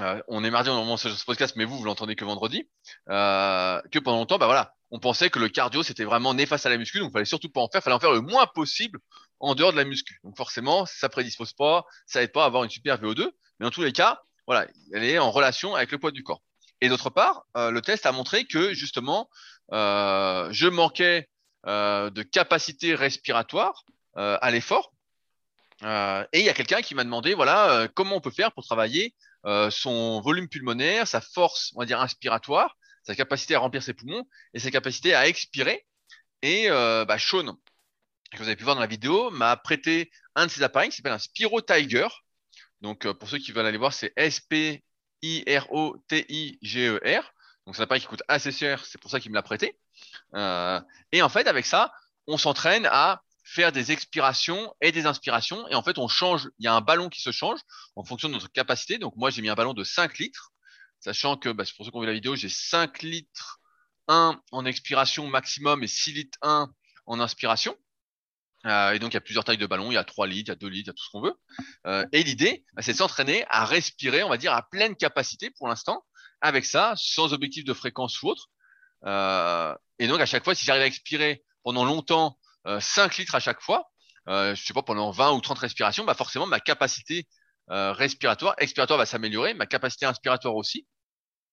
euh, on est mardi, on enregistre ce podcast, mais vous, vous l'entendez que vendredi, euh, que pendant longtemps, bah voilà, on pensait que le cardio c'était vraiment néfaste à la muscu, donc il fallait surtout pas en faire, fallait en faire le moins possible en dehors de la muscu. Donc forcément, ça prédispose pas, ça aide pas à avoir une super VO2, mais dans tous les cas, voilà, elle est en relation avec le poids du corps. Et d'autre part, euh, le test a montré que justement, je manquais de capacité respiratoire à l'effort. Et il y a quelqu'un qui m'a demandé, voilà, comment on peut faire pour travailler euh, son volume pulmonaire, sa force, on va dire, inspiratoire, sa capacité à remplir ses poumons et sa capacité à expirer. Et euh, bah, Sean, que vous avez pu voir dans la vidéo, m'a prêté un de ses appareils qui s'appelle un Spiro Tiger. Donc, euh, pour ceux qui veulent aller voir, c'est S-P-I-R-O-T-I-G-E-R. Donc, c'est un appareil qui coûte assez cher, c'est pour ça qu'il me l'a prêté. Euh, et en fait, avec ça, on s'entraîne à faire des expirations et des inspirations. Et en fait, on change, il y a un ballon qui se change en fonction de notre capacité. Donc, moi, j'ai mis un ballon de 5 litres, sachant que, bah, pour ceux qui ont vu la vidéo, j'ai 5 litres 1 en expiration maximum et 6 litres 1 en inspiration. Euh, et donc, il y a plusieurs tailles de ballons. Il y a 3 litres, il y a 2 litres, il y a tout ce qu'on veut. Euh, et l'idée, bah, c'est de s'entraîner à respirer, on va dire, à pleine capacité pour l'instant, avec ça, sans objectif de fréquence ou autre. Euh, et donc, à chaque fois, si j'arrive à expirer pendant longtemps, 5 litres à chaque fois, euh, je sais pas, pendant 20 ou 30 respirations, bah forcément, ma capacité euh, respiratoire, expiratoire va s'améliorer, ma capacité inspiratoire aussi.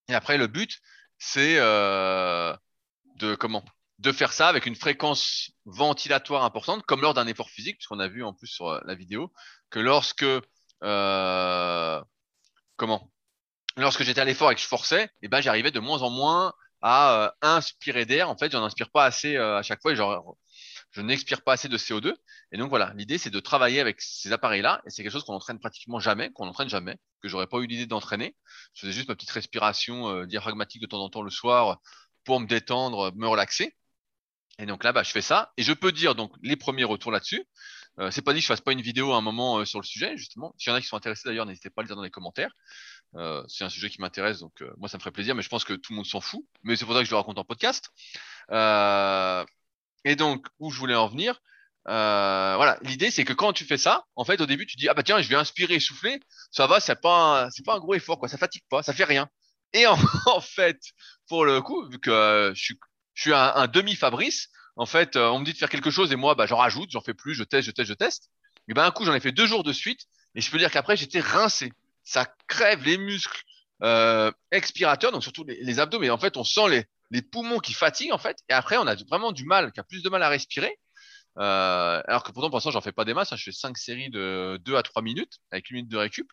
Et après, le but, c'est euh, de faire ça avec une fréquence ventilatoire importante, comme lors d'un effort physique, puisqu'on a vu en plus sur euh, la vidéo que lorsque euh, comment lorsque j'étais à l'effort et que je forçais, eh ben j'arrivais de moins en moins à euh, inspirer d'air. En fait, j'en inspire pas assez euh, à chaque fois je n'expire pas assez de CO2. Et donc voilà, l'idée c'est de travailler avec ces appareils-là et c'est quelque chose qu'on entraîne pratiquement jamais, qu'on entraîne jamais, que j'aurais pas eu l'idée d'entraîner. Je faisais juste ma petite respiration euh, diaphragmatique de temps en temps le soir pour me détendre, me relaxer. Et donc là, bah, je fais ça. Et je peux dire donc les premiers retours là-dessus. Euh, c'est pas dit que je fasse pas une vidéo à un moment euh, sur le sujet, justement. S'il y en a qui sont intéressés d'ailleurs, n'hésitez pas à le dire dans les commentaires. Euh, c'est un sujet qui m'intéresse, donc moi ça me ferait plaisir, mais je pense que tout le monde s'en fout. Mais c'est pour ça que je le raconte en podcast. Et donc, où je voulais en venir, euh, voilà, l'idée c'est que quand tu fais ça, en fait, au début, tu dis ah bah tiens, je vais inspirer, souffler, ça va, c'est pas, c'est pas un gros effort, quoi, ça fatigue pas, ça fait rien. Et en, [laughs] en fait, pour le coup, vu que euh, je suis, je suis un, un demi-Fabrice, en fait, euh, on me dit de faire quelque chose et moi, bah j'en rajoute, j'en fais plus, je teste, je teste, je teste. Et ben un coup, j'en ai fait deux jours de suite, et je peux dire qu'après, j'étais rincé. Ça crève les muscles euh, expirateurs, donc surtout les, les abdos, mais en fait, on sent les, les poumons qui fatiguent en fait, et après, on a vraiment du mal, qui a plus de mal à respirer. Euh, alors que pourtant, pour l'instant, j'en fais pas des masses. hein. Je fais cinq séries de 2 à 3 minutes avec une minute de récup.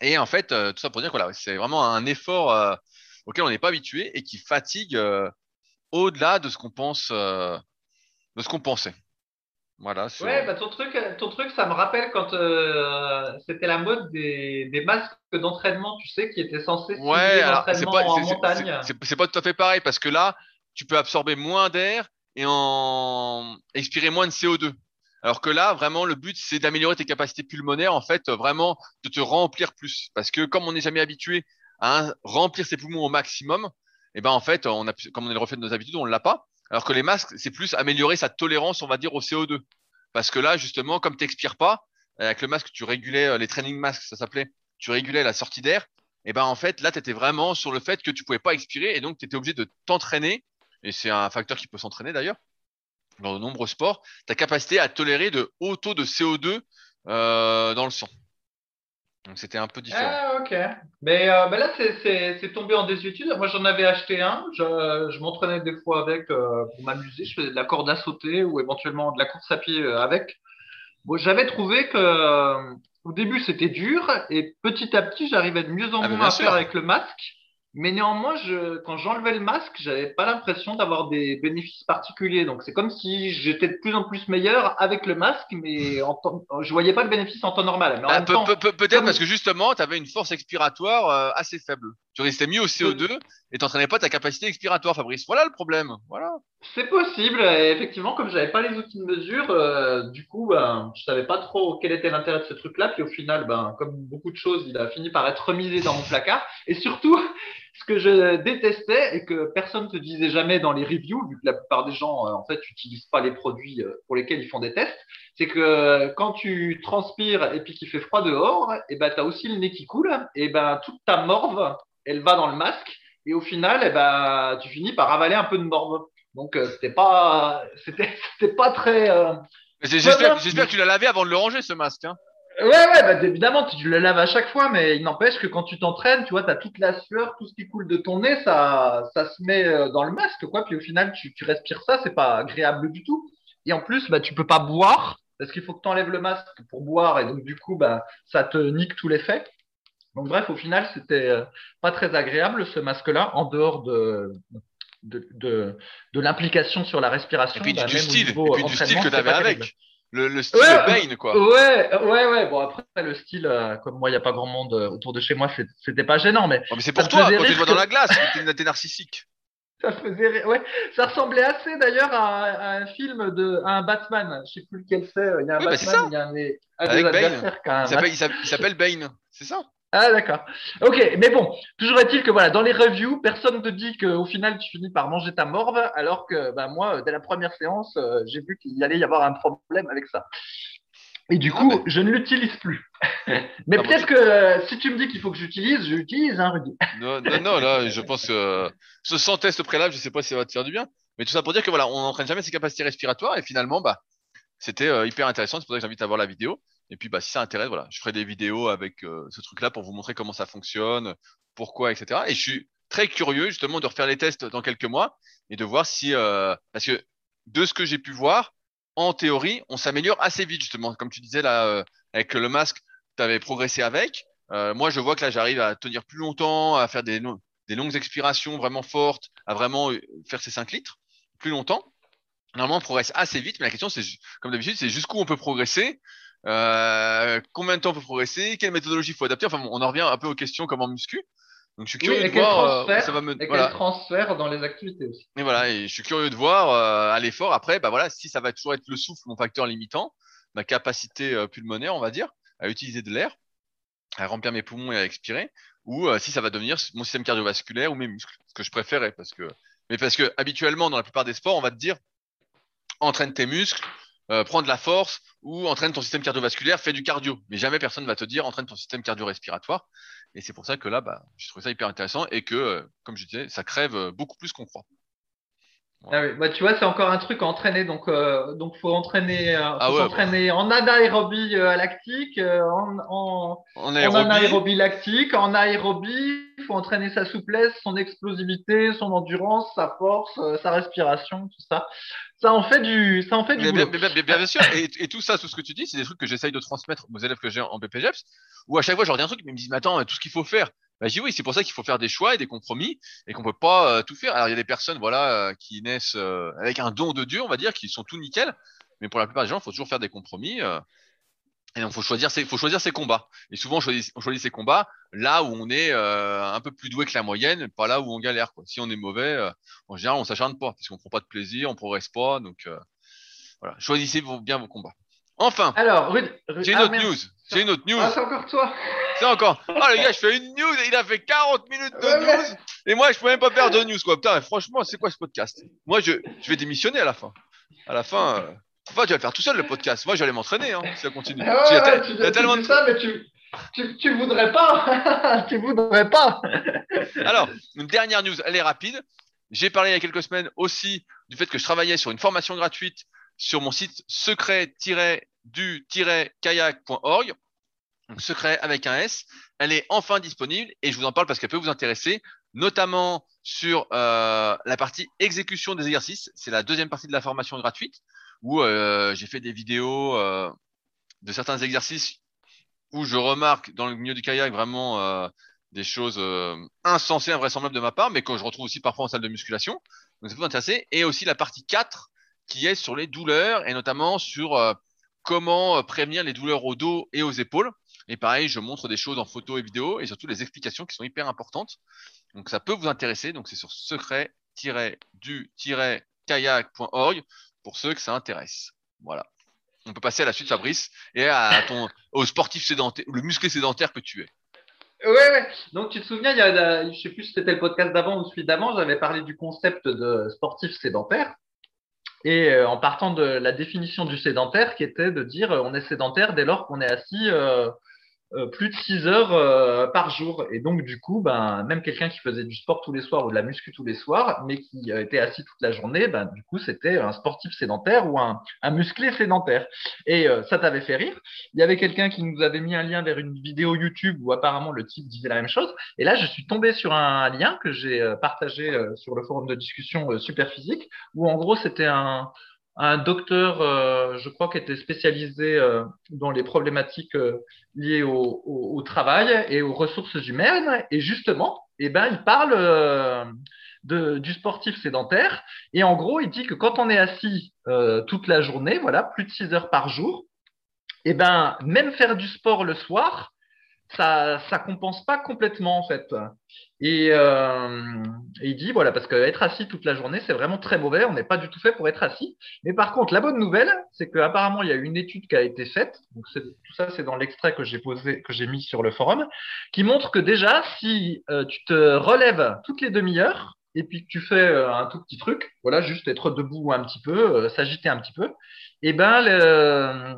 Et en fait, euh, tout ça pour dire que c'est vraiment un effort euh, auquel on n'est pas habitué et qui fatigue au-delà de ce qu'on pense, de ce qu'on pensait. Voilà. Ouais, bah ton truc, ton truc, ça me rappelle quand euh, c'était la mode des, des masques d'entraînement, tu sais, qui étaient censés Ouais, c'est l'entraînement pas, en c'est- montagne. pas tout à fait pareil parce que là, tu peux absorber moins d'air et en expirer moins de CO2. Alors que là, vraiment, le but, c'est d'améliorer tes capacités pulmonaires, en fait, vraiment de te remplir plus. Parce que comme on n'est jamais habitué à remplir ses poumons au maximum, et ben en fait, on a, comme on est le reflet de nos habitudes, on l'a pas. Alors que les masques, c'est plus améliorer sa tolérance, on va dire, au CO2. Parce que là, justement, comme tu n'expires pas, avec le masque, tu régulais euh, les training masks, ça s'appelait, tu régulais la sortie d'air. Et ben en fait, là, tu étais vraiment sur le fait que tu pouvais pas expirer et donc tu étais obligé de t'entraîner. Et c'est un facteur qui peut s'entraîner d'ailleurs dans de nombreux sports. Ta capacité à tolérer de hauts taux de CO2 euh, dans le sang. Donc c'était un peu différent. Ah, ok. Mais, euh, mais là, c'est c'est- c'est tombé en désuétude. Moi, j'en avais acheté un. Je, je m'entraînais des fois avec euh, pour m'amuser. Je faisais de la corde à sauter ou éventuellement de la course à pied euh, avec. Bon, j'avais trouvé que euh, au début, c'était dur et petit à petit, j'arrivais de mieux en Ah, mais mieux à sûr. faire avec le masque. Mais néanmoins, je, quand j'enlevais le masque, j'avais pas l'impression d'avoir des bénéfices particuliers. Donc, c'est comme si j'étais de plus en plus meilleur avec le masque, mais en temps, je voyais pas le bénéfice en temps normal. Mais Ah, peut- Peut-être comme- parce que justement, tu avais une force expiratoire euh, assez faible. Tu restais mieux au CO2 et t'entraînais pas ta capacité expiratoire, Fabrice. Voilà le problème. Voilà. C'est possible, et effectivement, comme j'avais pas les outils de mesure, euh, du coup, ben, je savais pas trop quel était l'intérêt de ce truc-là. Puis au final, ben, comme beaucoup de choses, il a fini par être remisé dans mon placard. Et surtout, ce que je détestais et que personne ne te disait jamais dans les reviews, vu que la plupart des gens, euh, en fait, n'utilisent pas les produits euh, pour lesquels ils font des tests, c'est que euh, quand tu transpires et puis qu'il fait froid dehors, et ben, tu as aussi le nez qui coule, et ben, toute ta morve, elle va dans le masque. Et au final, eh ben, tu finis par avaler un peu de morve. Donc c'était pas [laughs] c'était c'était pas très euh, j'espère que tu l'as lavé avant de le ranger, ce masque. Hein. Ouais ouais bah, évidemment tu le laves à chaque fois mais il n'empêche que quand tu t'entraînes tu vois tu as toute la sueur tout ce qui coule de ton nez ça ça se met euh, dans le masque quoi. Puis au final tu, tu respires ça c'est pas agréable du tout. Et en plus bah tu peux pas boire parce qu'il faut que tu enlèves le masque pour boire et donc du coup bah ça te nique tout l'effet donc bref au final c'était euh, pas très agréable ce masque là en dehors de de, de, de l'implication sur la respiration. Et puis du, bah, du style, et puis du style que t'avais pas avec. Le, le style Ouais, Bane, quoi. Ouais, ouais, ouais. Bon, après, le style, euh, comme moi, il n'y a pas grand monde euh, autour de chez moi, c'était pas gênant, mais Oh, mais c'est pour toi, quand tu te vois dans la glace, t'es narcissique. [laughs] ça faisait. Ouais, ça ressemblait assez d'ailleurs à, à un film de à un Batman. Je sais plus lequel c'est. Il y a un Oui, bah, Batman, il y a un, un Avec des Bane. s'appelle- il s'appelle Bane, c'est ça? Ah, d'accord. Ok, mais bon, toujours est-il que voilà, dans les reviews, personne te dit qu'au final, tu finis par manger ta morve, alors que bah, moi, dès la première séance, euh, j'ai vu qu'il y allait y avoir un problème avec ça. Et du Ah, coup, mais- je ne l'utilise plus. [laughs] mais Ah, peut-être que euh, si tu me dis qu'il faut que j'utilise, je l'utilise, hein, Rudy. Non, non, non, là, je pense que euh, ce sans test préalable, je sais pas si ça va te faire du bien. Mais tout ça pour dire que voilà, on n'entraîne jamais ses capacités respiratoires et finalement, bah, c'était euh, hyper intéressant. C'est pour ça que j'invite à voir la vidéo. Et puis, bah, si ça intéresse, voilà, je ferai des vidéos avec euh, ce truc-là pour vous montrer comment ça fonctionne, pourquoi, etc. Et je suis très curieux justement de refaire les tests dans quelques mois et de voir si, euh, parce que de ce que j'ai pu voir, en théorie, on s'améliore assez vite justement. Comme tu disais là, euh, avec le masque, tu avais progressé avec. Moi, je vois que là, j'arrive à tenir plus longtemps, à faire des, des longues expirations vraiment fortes, à vraiment faire ces 5 litres plus longtemps. Normalement, on progresse assez vite, mais la question, c'est, comme d'habitude, c'est jusqu'où on peut progresser, euh, combien de temps peut progresser, quelle méthodologie il faut adapter? Enfin, on en revient un peu aux questions comme en muscu. Donc, je suis curieux de voir euh, ça va me. et Voilà. transfert dans les activités aussi. Et voilà, et je suis curieux de voir euh, à l'effort. Après, bah voilà, si ça va toujours être le souffle, mon facteur limitant, ma capacité pulmonaire, on va dire, à utiliser de l'air, à remplir mes poumons et à expirer, ou si ça va devenir mon système cardiovasculaire ou mes muscles, ce que je préférais, parce que, mais parce que habituellement dans la plupart des sports, on va te dire entraîne tes muscles, euh, prends de la force, ou entraîne ton système cardiovasculaire, fais du cardio. Mais jamais personne va te dire entraîne ton système cardio-respiratoire. Et c'est pour ça que là, bah, je trouve ça hyper intéressant et que, euh, comme je disais, ça crève euh, beaucoup plus qu'on croit. Ah oui, bah, tu vois, c'est encore un truc à entraîner. Donc, euh, donc faut entraîner, euh, faut Ah ouais, s'entraîner en anaérobie euh, lactique, euh, en, en, En en aérobie, anaérobie lactique, en aérobie. Il faut entraîner sa souplesse, son explosivité, son endurance, sa force, euh, sa respiration, tout ça. Ça en fait du, ça en fait du Mais bien- bien- bien- bien sûr, et, et tout ça, tout ce que tu dis, c'est des trucs que j'essaye de transmettre aux élèves que j'ai en BPGEPS, où à chaque fois je leur dis un truc, mais ils me disent, mais attends, tout ce qu'il faut faire. Bah, je dis oui, c'est pour ça qu'il faut faire des choix et des compromis, et qu'on peut pas euh, tout faire. Alors il y a des personnes, voilà, euh, qui naissent euh, avec un don de Dieu, on va dire, qui sont tout nickel, mais pour la plupart des gens, il faut toujours faire des compromis. euh, et donc, faut choisir ses, faut choisir ses combats. Et souvent, on choisit, on choisit ses combats là où on est euh, un peu plus doué que la moyenne, pas là où on galère. Quoi. Si on est mauvais, euh, en général, on s'acharne pas, parce qu'on prend pas de plaisir, on progresse pas. Donc, euh, voilà, choisissez vos- bien vos combats. Enfin, Alors, Rudy, Rudy- j'ai une ah, autre news. J'ai une autre news. Ah, c'est encore toi. C'est encore. Ah, les gars, je fais une news et il a fait 40 minutes de news. Et moi, je peux même pas faire de news, quoi. Putain, franchement, c'est quoi ce podcast? Moi, je, je vais démissionner à la fin. À la fin, euh... enfin, tu vas le faire tout seul, le podcast. Moi, je vais aller m'entraîner, hein, si ça continue. Ah ouais, ouais, tu, tu tellement de ça, mais tu, tu, tu voudrais pas. [laughs] tu voudrais pas. Alors, une dernière news, elle est rapide. J'ai parlé il y a quelques semaines aussi du fait que je travaillais sur une formation gratuite sur mon site du-kayak.org. Donc, secret avec un S. Elle est enfin disponible et je vous en parle parce qu'elle peut vous intéresser, notamment sur euh, la partie exécution des exercices. C'est la deuxième partie de la formation gratuite où euh, j'ai fait des vidéos euh, de certains exercices où je remarque dans le milieu du kayak vraiment euh, des choses euh, insensées, invraisemblables de ma part, mais que je retrouve aussi parfois en salle de musculation. Donc ça peut vous intéresser. Et aussi la partie 4 qui est sur les douleurs et notamment sur euh, comment prévenir les douleurs au dos et aux épaules. Et pareil, je montre des choses en photo et vidéo et surtout les explications qui sont hyper importantes. Donc ça peut vous intéresser. Donc c'est sur secret-du-kayak.org pour ceux que ça intéresse. Voilà. On peut passer à la suite, Fabrice, et à ton, au sportif sédentaire, le musclé sédentaire que tu es. Ouais, ouais. Donc, tu te souviens, il y a, je sais plus si c'était le podcast d'avant ou celui d'avant, j'avais parlé du concept de sportif sédentaire. Et euh, en partant de la définition du sédentaire, qui était de dire euh, on est sédentaire dès lors qu'on est assis euh, plus de 6 heures euh, par jour. Et donc, du coup, ben, même quelqu'un qui faisait du sport tous les soirs ou de la muscu tous les soirs, mais qui euh, était assis toute la journée, ben, du coup, c'était un sportif sédentaire ou un, musclé sédentaire. Et euh, ça t'avait fait rire. Il y avait quelqu'un qui nous avait mis un lien vers une vidéo YouTube où apparemment le type disait la même chose. Et là, je suis tombé sur un lien que j'ai euh, partagé euh, sur le forum de discussion euh, Superphysique, où en gros, c'était un, un docteur, euh, je crois, qui était spécialisé euh, dans les problématiques euh, liées au, travail et aux ressources humaines. Et justement, eh ben, il parle du sportif sédentaire. Et en gros, il dit que quand on est assis toute la journée, voilà, plus de 6 heures par jour, eh ben, même faire du sport le soir, ça ça compense pas complètement en fait. Et, euh, il dit voilà parce que être assis toute la journée c'est vraiment très mauvais, on n'est pas du tout fait pour être assis. Mais par contre la bonne nouvelle c'est qu'apparemment il y a une étude qui a été faite, donc tout ça c'est dans l'extrait que j'ai posé que j'ai mis sur le forum, qui montre que déjà si euh, tu te relèves toutes les demi-heures et puis que tu fais euh, un tout petit truc, voilà juste être debout un petit peu, euh, s'agiter un petit peu, et ben le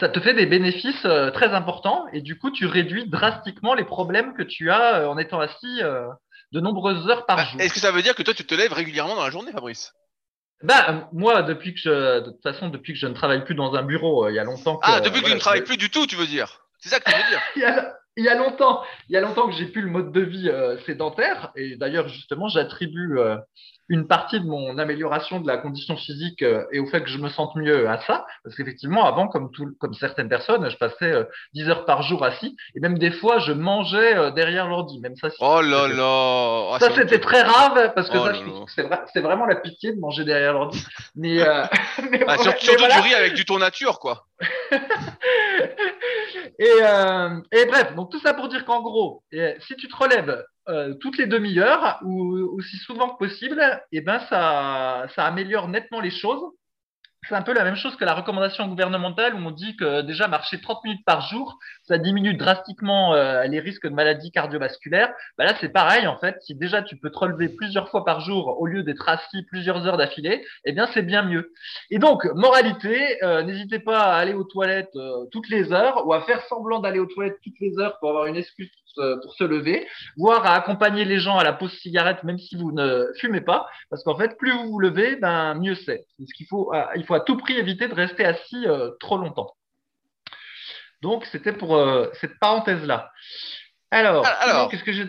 ça te fait des bénéfices euh, très importants et du coup, tu réduis drastiquement les problèmes que tu as euh, en étant assis euh, de nombreuses heures par Bah, jour. Est-ce que ça veut dire que toi, tu te lèves régulièrement dans la journée, Fabrice? Bah, moi, depuis que je, de toute façon, depuis que je ne travaille plus dans un bureau, euh, il y a longtemps que. Ah, depuis que tu ne travailles je- plus du tout, tu veux dire C'est ça que tu veux dire [laughs] il y a, longtemps, il y a longtemps que j'ai plus le mode de vie euh, sédentaire. Et d'ailleurs justement j'attribue euh, une partie de mon amélioration de la condition physique euh, et au fait que je me sente mieux à ça. Parce qu'effectivement avant comme tout, comme certaines personnes je passais euh, 10 heures par jour assis. Et même des fois je mangeais euh, derrière l'ordi. Même ça Oh là là. Ah, ça c'était très grave parce que Oh c'est vrai, c'est vraiment la pitié de manger derrière l'ordi. Mais, euh, [laughs] mais, Ah, ouais, mais surtout voilà. du riz avec du tour nature, quoi. [laughs] et, euh, et bref, donc tout ça pour dire qu'en gros, eh, si tu te relèves euh, toutes les demi-heures ou aussi souvent que possible, eh ben ça, ça améliore nettement les choses. C'est un peu la même chose que la recommandation gouvernementale où on dit que déjà marcher 30 minutes par jour, ça diminue drastiquement euh, les risques de maladies cardiovasculaires. Bah là, c'est pareil en fait. Si déjà tu peux te relever plusieurs fois par jour au lieu d'être assis plusieurs heures d'affilée, eh bien c'est bien mieux. Et donc, moralité, euh, n'hésitez pas à aller aux toilettes euh, toutes les heures ou à faire semblant d'aller aux toilettes toutes les heures pour avoir une excuse euh, pour se lever, voire à accompagner les gens à la pause cigarette même si vous ne fumez pas, parce qu'en fait, plus vous vous levez, ben mieux c'est. Parce qu'il faut, euh, il faut à tout prix éviter de rester assis euh, trop longtemps. Donc, c'était pour euh, cette parenthèse-là. Alors, Ah, alors. qu'est-ce que j'ai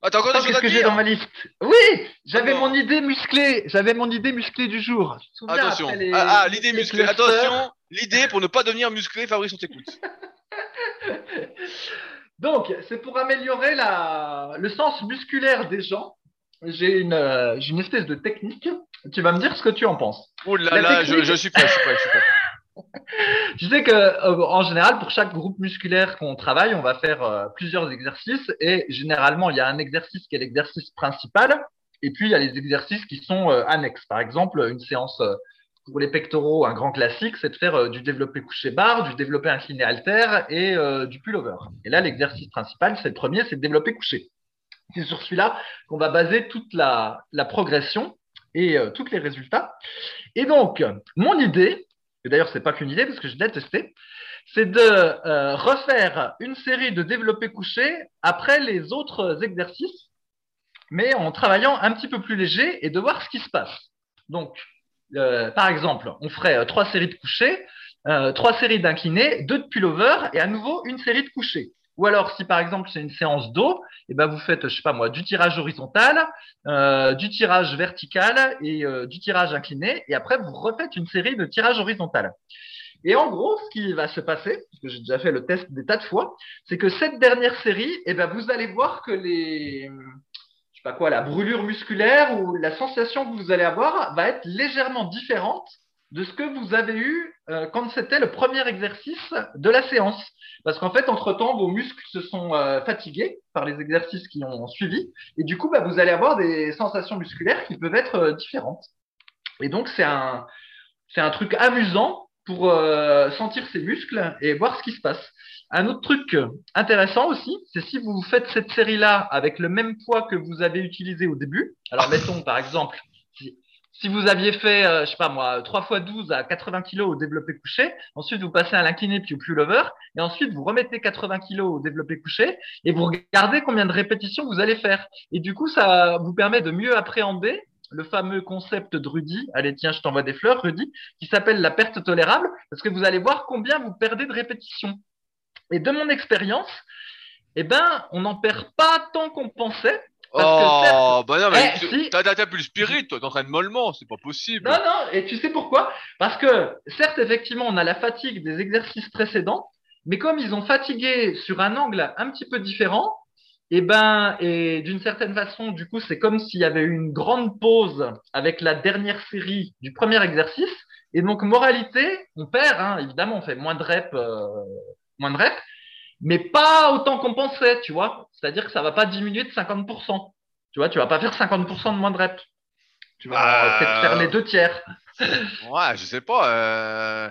Attends, qu'est-ce que dans ma liste? Oui, j'avais mon idée musclée. J'avais mon idée musclée du jour. Attention. les- Ah, ah, l'idée musclée. Attention, l'idée pour ne pas devenir musclé, Fabrice, on t'écoute. [laughs] Donc, c'est pour améliorer la, le sens musculaire des gens. J'ai une, euh, une espèce de technique. Tu vas me dire ce que tu en penses. Oh là La là, je suis prêt, je suis prêt, je suis prêt. Je sais que, euh, en général, pour chaque groupe musculaire qu'on travaille, on va faire euh, plusieurs exercices et généralement, il y a un exercice qui est l'exercice principal et puis il y a les exercices qui sont euh, annexes. Par exemple, une séance pour les pectoraux, un grand classique, c'est de faire du développé couché barre, du développé incliné halter et du pullover. Et là, l'exercice principal, c'est le premier, c'est le développé couché. C'est sur celui-là qu'on va baser toute la, progression et tous les résultats. Et donc, mon idée, et d'ailleurs, c'est pas qu'une idée parce que je l'ai testé, c'est de euh, refaire une série de développés couchés après les autres exercices, mais en travaillant un petit peu plus léger et de voir ce qui se passe. Donc, euh, par exemple, on ferait euh, trois séries de couchés trois séries d'inclinés, deux de pullover et à nouveau une série de couchés. Ou alors, si par exemple c'est une séance et eh ben vous faites, je sais pas moi, du tirage horizontal, euh, du tirage vertical et euh, du tirage incliné, et après vous refaites une série de tirages horizontal. Et en gros, ce qui va se passer, parce que j'ai déjà fait le test des tas de fois, c'est que cette dernière série, eh ben vous allez voir que les, je sais pas quoi, la brûlure musculaire ou la sensation que vous allez avoir va être légèrement différente de ce que vous avez eu euh, quand c'était le premier exercice de la séance. Parce qu'en fait, entre-temps, vos muscles se sont euh, fatigués par les exercices qui ont suivi. Et du coup, bah, vous allez avoir des sensations musculaires qui peuvent être euh, différentes. Et donc, c'est un, c'est un truc amusant pour sentir ses muscles et voir ce qui se passe. Un autre truc intéressant aussi, c'est si vous faites cette série-là avec le même poids que vous avez utilisé au début. Alors, mettons par exemple si vous aviez fait, euh, je sais pas moi, 3 fois 12 à 80 kg au développé couché, ensuite vous passez à l'incliné puis au pullover, et ensuite vous remettez 80 kg au développé couché, et vous regardez combien de répétitions vous allez faire. Et du coup, ça vous permet de mieux appréhender le fameux concept de Rudy, allez tiens, je t'envoie des fleurs, Rudy, qui s'appelle la perte tolérable, parce que vous allez voir combien vous perdez de répétitions. Et de mon expérience, eh ben, on n'en perd pas tant qu'on pensait, oh, bah non, mais eh, t'as plus le spirit, toi, t'entraînes mollement, c'est pas possible. Non, non, et tu sais pourquoi? Parce que, certes, effectivement, on a la fatigue des exercices précédents, mais comme ils ont fatigué sur un angle un petit peu différent, et eh ben, et d'une certaine façon, du coup, c'est comme s'il y avait eu une grande pause avec la dernière série du premier exercice. Et donc, moralité, on perd, hein, évidemment, on fait moins de reps, euh, moins de reps, mais pas autant qu'on pensait, tu vois. C'est-à-dire que ça va pas diminuer de 50%. Tu vois, tu vas pas faire 50% de moins de reps. Tu vas euh, peut-être faire les deux tiers. [laughs] ouais, je sais pas. Euh...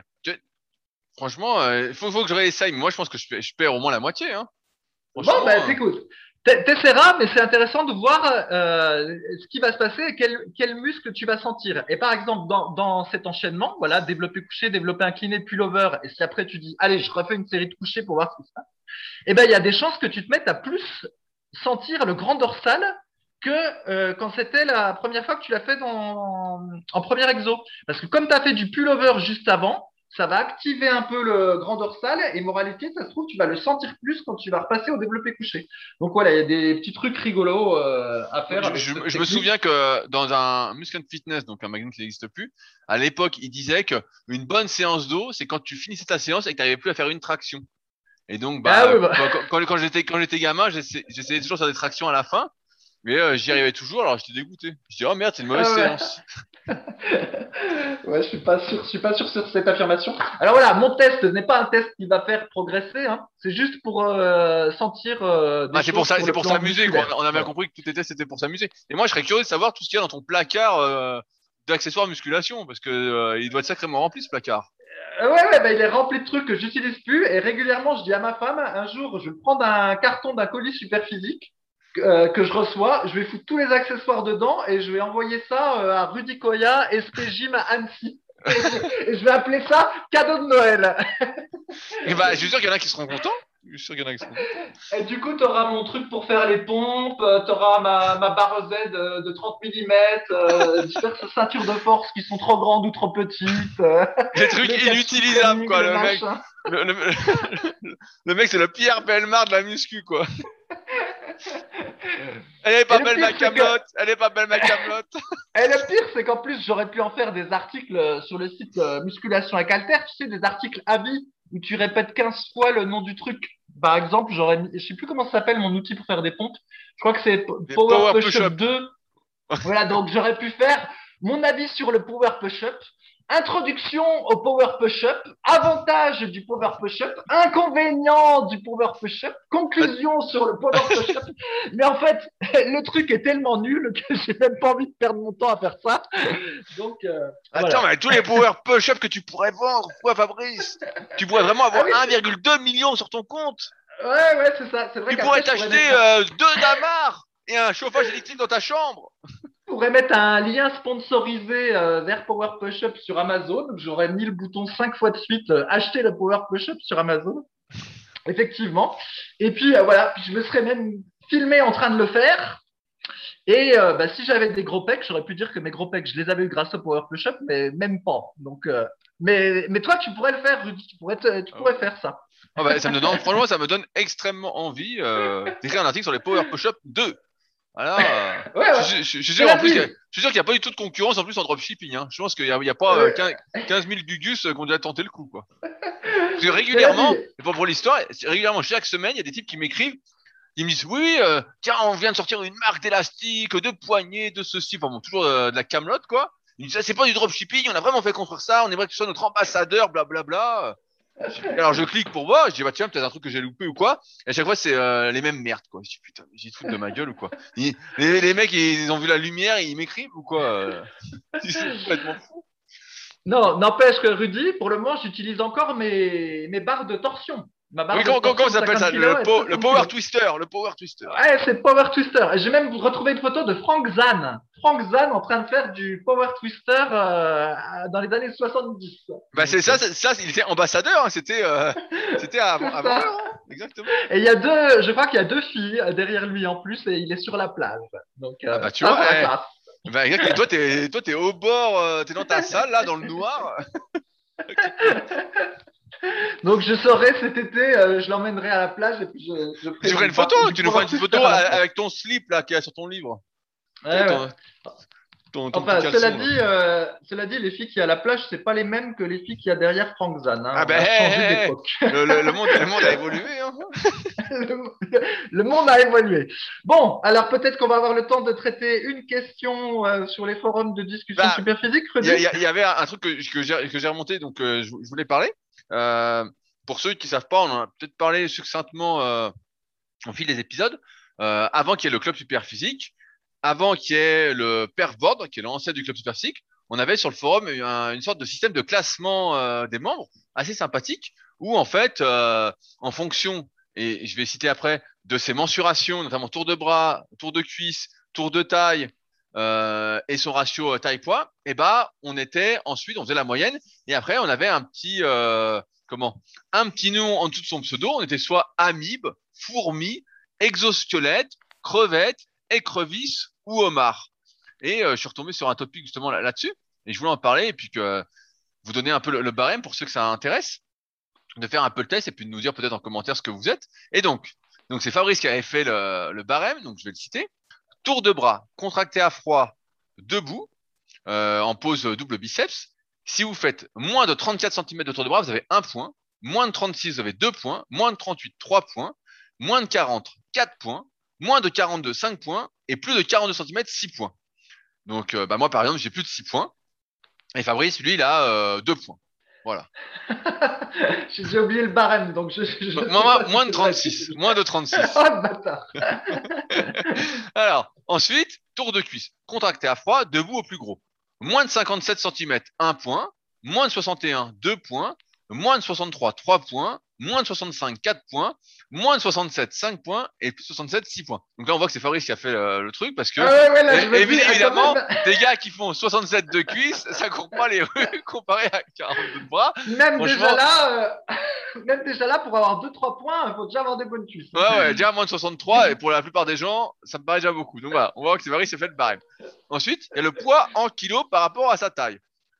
Franchement, il euh, faut, faut, que je réessaye. Moi, je pense que je, perds au moins la moitié. Hein. Bon, ben, écoute. T'essaieras, mais c'est intéressant de voir ce qui va se passer et quel, quel, muscle tu vas sentir. Et par exemple, dans, dans cet enchaînement, voilà, développer couché, développer incliné, pullover, et si après tu dis, allez, je refais une série de couchés pour voir ce qui se passe, eh ben, il y a des chances que tu te mettes à plus sentir le grand dorsal que euh, quand c'était la première fois que tu l'as fait dans, en premier exo. Parce que comme tu as fait du pullover juste avant, ça va activer un peu le grand dorsal et moralité, ça se trouve, tu vas le sentir plus quand tu vas repasser au développé couché. Donc voilà, il y a des petits trucs rigolos euh, à faire. Je, je me souvian que dans un Muscle Fitness, donc un magazine qui n'existe plus, à l'époque, il disait qu'une bonne séance d'eau, c'est quand tu finissais ta séance et que tu n'arrivais plus à faire une traction. Et donc, bah, ah bah. Quand, quand j'étais quand j'étais gamin, j'essayais toujours de faire des tractions à la fin. Mais euh, j'y arrivais toujours, alors j'étais dégoûté. Je dis, oh merde, c'est une mauvaise ah séance. [laughs] ouais, je suis pas sûr, je suis pas sûr sur cette affirmation. Alors voilà, mon test n'est pas un test qui va faire progresser, hein. c'est juste pour euh, sentir. Euh, ah, c'est pour ça, c'est pour s'amuser. On a bien compris que tous tes tests c'était pour s'amuser. Et moi, je serais curieux de savoir tout ce qu'il y a dans ton placard euh, d'accessoires musculation, parce que euh, il doit être sacrément rempli ce placard. Ouais, ouais, bah, il est rempli de trucs que j'utilise plus. Et régulièrement, je dis à ma femme, un jour, je vais prendre un carton d'un colis super physique euh, que je reçois, je vais foutre tous les accessoires dedans et je vais envoyer ça euh, à Rudy Koya, SP Gym à Annecy. [laughs] et je vais appeler ça cadeau de Noël. et bah, je suis sûr qu'il y en a qui seront contents. Je suis sûr qu'il y en a qui seront contents. [laughs] Et du coup, tu auras mon truc pour faire les pompes, euh, tu auras ma, ma barre Z de, 30 mm, diverses [laughs] ceintures de force qui sont trop grandes ou trop petites. des trucs [laughs] inutilisables, quoi, le mec. Le, le, mec, c'est le Pierre Belmar de la muscu, quoi. Elle est pas belle ma camelote. Elle est pas belle ma camelote. Et le pire, c'est qu'en plus, j'aurais pu en faire des articles euh, sur le site euh, Musculation avec Alter, tu sais, des articles à vie où tu répètes 15 fois le nom du truc. Par exemple, j'aurais je sais plus comment ça s'appelle mon outil pour faire des pompes. Je crois que c'est Power, Push-Up 2. voilà, donc j'aurais pu faire mon avis sur le Power Push-Up, Introduction au Power Push-Up, avantage du Power Push-Up, inconvénient du Power Push-Up, conclusion sur le Power [laughs] Push-Up. Mais en fait, [laughs] le truc est tellement nul que j'ai même pas envie de perdre mon temps à faire ça. Donc, euh, Attends, mais tous les Power Push-Up que tu pourrais vendre, quoi, Fabrice? Tu pourrais vraiment avoir 1,2 ah million sur ton compte. Ouais, ouais, c'est ça. Vrai tu pourrais t'acheter euh, deux Damar et un chauffage électrique dans ta chambre pourrais mettre un lien sponsorisé euh, vers Power Push-Up sur Amazon. J'aurais mis le bouton cinq fois de suite euh, acheter le Power Push-Up sur Amazon. Effectivement. Et puis euh, voilà, je me serais même filmé en train de le faire. Et bah, si j'avais des gros pecs, j'aurais pu dire que mes gros pecs, je les avais eu grâce au Power Push-Up, mais même pas. Donc Mais, mais toi, tu pourrais le faire, Rudy. Tu pourrais, tu pourrais faire ça. Ah bah, ça me donne, franchement, ça me donne extrêmement envie d'écrire un article sur les Power Push-Up 2. Voilà. [laughs] Ouais, ouais. Je, suis- je je suis sûr en plus, je suis sûr qu'il n'y a pas du tout de concurrence en plus en dropshipping. Hein. Je pense qu'il n'y a, a pas euh, 15, 15 000 gugus euh, qui ont déjà tenté le coup. Quoi. [laughs] Parce que régulièrement, pour, pour l'histoire, régulièrement, chaque semaine, il y a des types qui m'écrivent. Ils me disent oui, euh, tiens, on vient de sortir une marque d'élastique, de poignées, de ceci, enfin bon, toujours euh, de la camelote quoi. Ils me disent ah, c'est pas du dropshipping, on a vraiment fait construire ça, on aimerait que tu sois notre ambassadeur, blablabla. Alors je clique pour voir, je dis bah tiens peut-être un truc que j'ai loupé ou quoi. Et à chaque fois c'est euh, les mêmes merdes quoi. Je dis putain j'ai tout de ma gueule ou quoi. Ils- les, les mecs ils ont vu la lumière, ils m'écrivent ou quoi. euh? [laughs] Complètement. Non, n'empêche que Rudy, pour le moment, j'utilise encore mes, mes barres de torsion. Ma barre Oui, de comment, comment, torsion comment ça s'appelle ça? 50 le, kilos et po- 60 le power twister, le power twister. Ouais, c'est Power Twister. Et J'ai même retrouvé une photo de Frank Zahn. Frank Zahn en train de faire du Power Twister euh, dans les années 70. Bah c'est ça, ça il était ambassadeur, hein, c'était euh, [laughs] c'était avant, hein, exactement. Et il y a deux, je crois qu'il y a deux filles euh, derrière lui en plus et il est sur la plage. Donc, Ah bah, tu vois, eh. Bah, regarde, toi, t'es, toi, t'es au bord, euh, t'es dans ta salle, là, dans le noir. [laughs] Donc je saurai cet été, euh, je l'emmènerai à la plage et puis je, je Tu ferais une photo, tu nous feras une photo avec ton slip, là, qui est sur ton livre. Ouais, ouais. Ton, ton, ton Enfin, cela dit, euh, cela dit, les filles qui à la plage, c'est pas les mêmes que les filles qui a derrière Frank Zahn. Hein. Ah ben, hey, hey. Le, le- le monde, le monde a évolué, hein. [laughs] le, monde a évolué. Bon, alors peut-être qu'on va avoir le temps de traiter une question euh, sur les forums de discussion Bah, superphysique, Il y, avait un truc que, que j'ai, remonté, donc euh, je, je voulais parler. Euh, pour ceux qui savent pas, on en a peut-être parlé succinctement au fil des épisodes. Avant qu'il y ait le club super physique, avant qu'il y ait le perf board, qui est l'ancêtre du club super physique, on avait sur le forum un- une sorte de système de classement euh, des membres assez sympathique, où en fait, euh, en fonction, et je vais citer après, de ces mensurations, notamment tour de bras, tour de cuisse, tour de taille, euh, et son ratio taille-poids, et bah on était ensuite on faisait la moyenne et après on avait un petit comment un petit nom en dessous de son pseudo, on était soit amibe, fourmi, exosquelette, crevette, écrevisse ou homard. Et euh, je suis retombé sur un topic justement là- là-dessus et je voulais en parler et puis que vous donner un peu le, barème pour ceux que ça intéresse, de faire un peu le test et puis de nous dire peut-être en commentaire ce que vous êtes. Et donc c'est Fabrice qui avait fait le, le barème, donc je vais le citer. Tour de bras, contracté à froid, debout, euh, en pose double biceps. Si vous faites moins de 34 cm de tour de bras, vous avez un point. Moins de 36, vous avez deux points. Moins de 38, trois points. Moins de 40, quatre points. Moins de 42, cinq points. Et plus de 42 cm, six points. Donc, euh, bah, moi, par exemple, j'ai plus de six points. Et Fabrice, lui, il a euh, deux points. Voilà. [laughs] J'ai oublié le barème, donc je. Moi, si moins de c'est vrai. 36. Moins de 36. [laughs] Oh le bâtard [laughs] Alors, ensuite, tour de cuisse. Contracté à froid, debout au plus gros. Moins de 57 cm, 1 point. Moins de 61, 2 points. Moins de 63, 3 points. Moins de 65, 4 points. Moins de 67, 5 points. Et 67, 6 points. Donc là, on voit que c'est Fabrice qui a fait le, le truc parce que, Ah ouais, ouais, là, et- ah, quand évidemment, des gars qui font 67 de cuisse, ça court pas les rues [laughs] comparé à 42 de bras. Même déjà là, euh, [laughs] même déjà là, pour avoir 2-3 points, il faut déjà avoir des bonnes cuisses. Ouais, ouais, déjà moins de 63, et pour la plupart des gens, ça me paraît déjà beaucoup. Donc voilà, on voit que c'est Fabrice s'est fait le barème. Ensuite, il y a le poids en kilos par rapport à sa taille.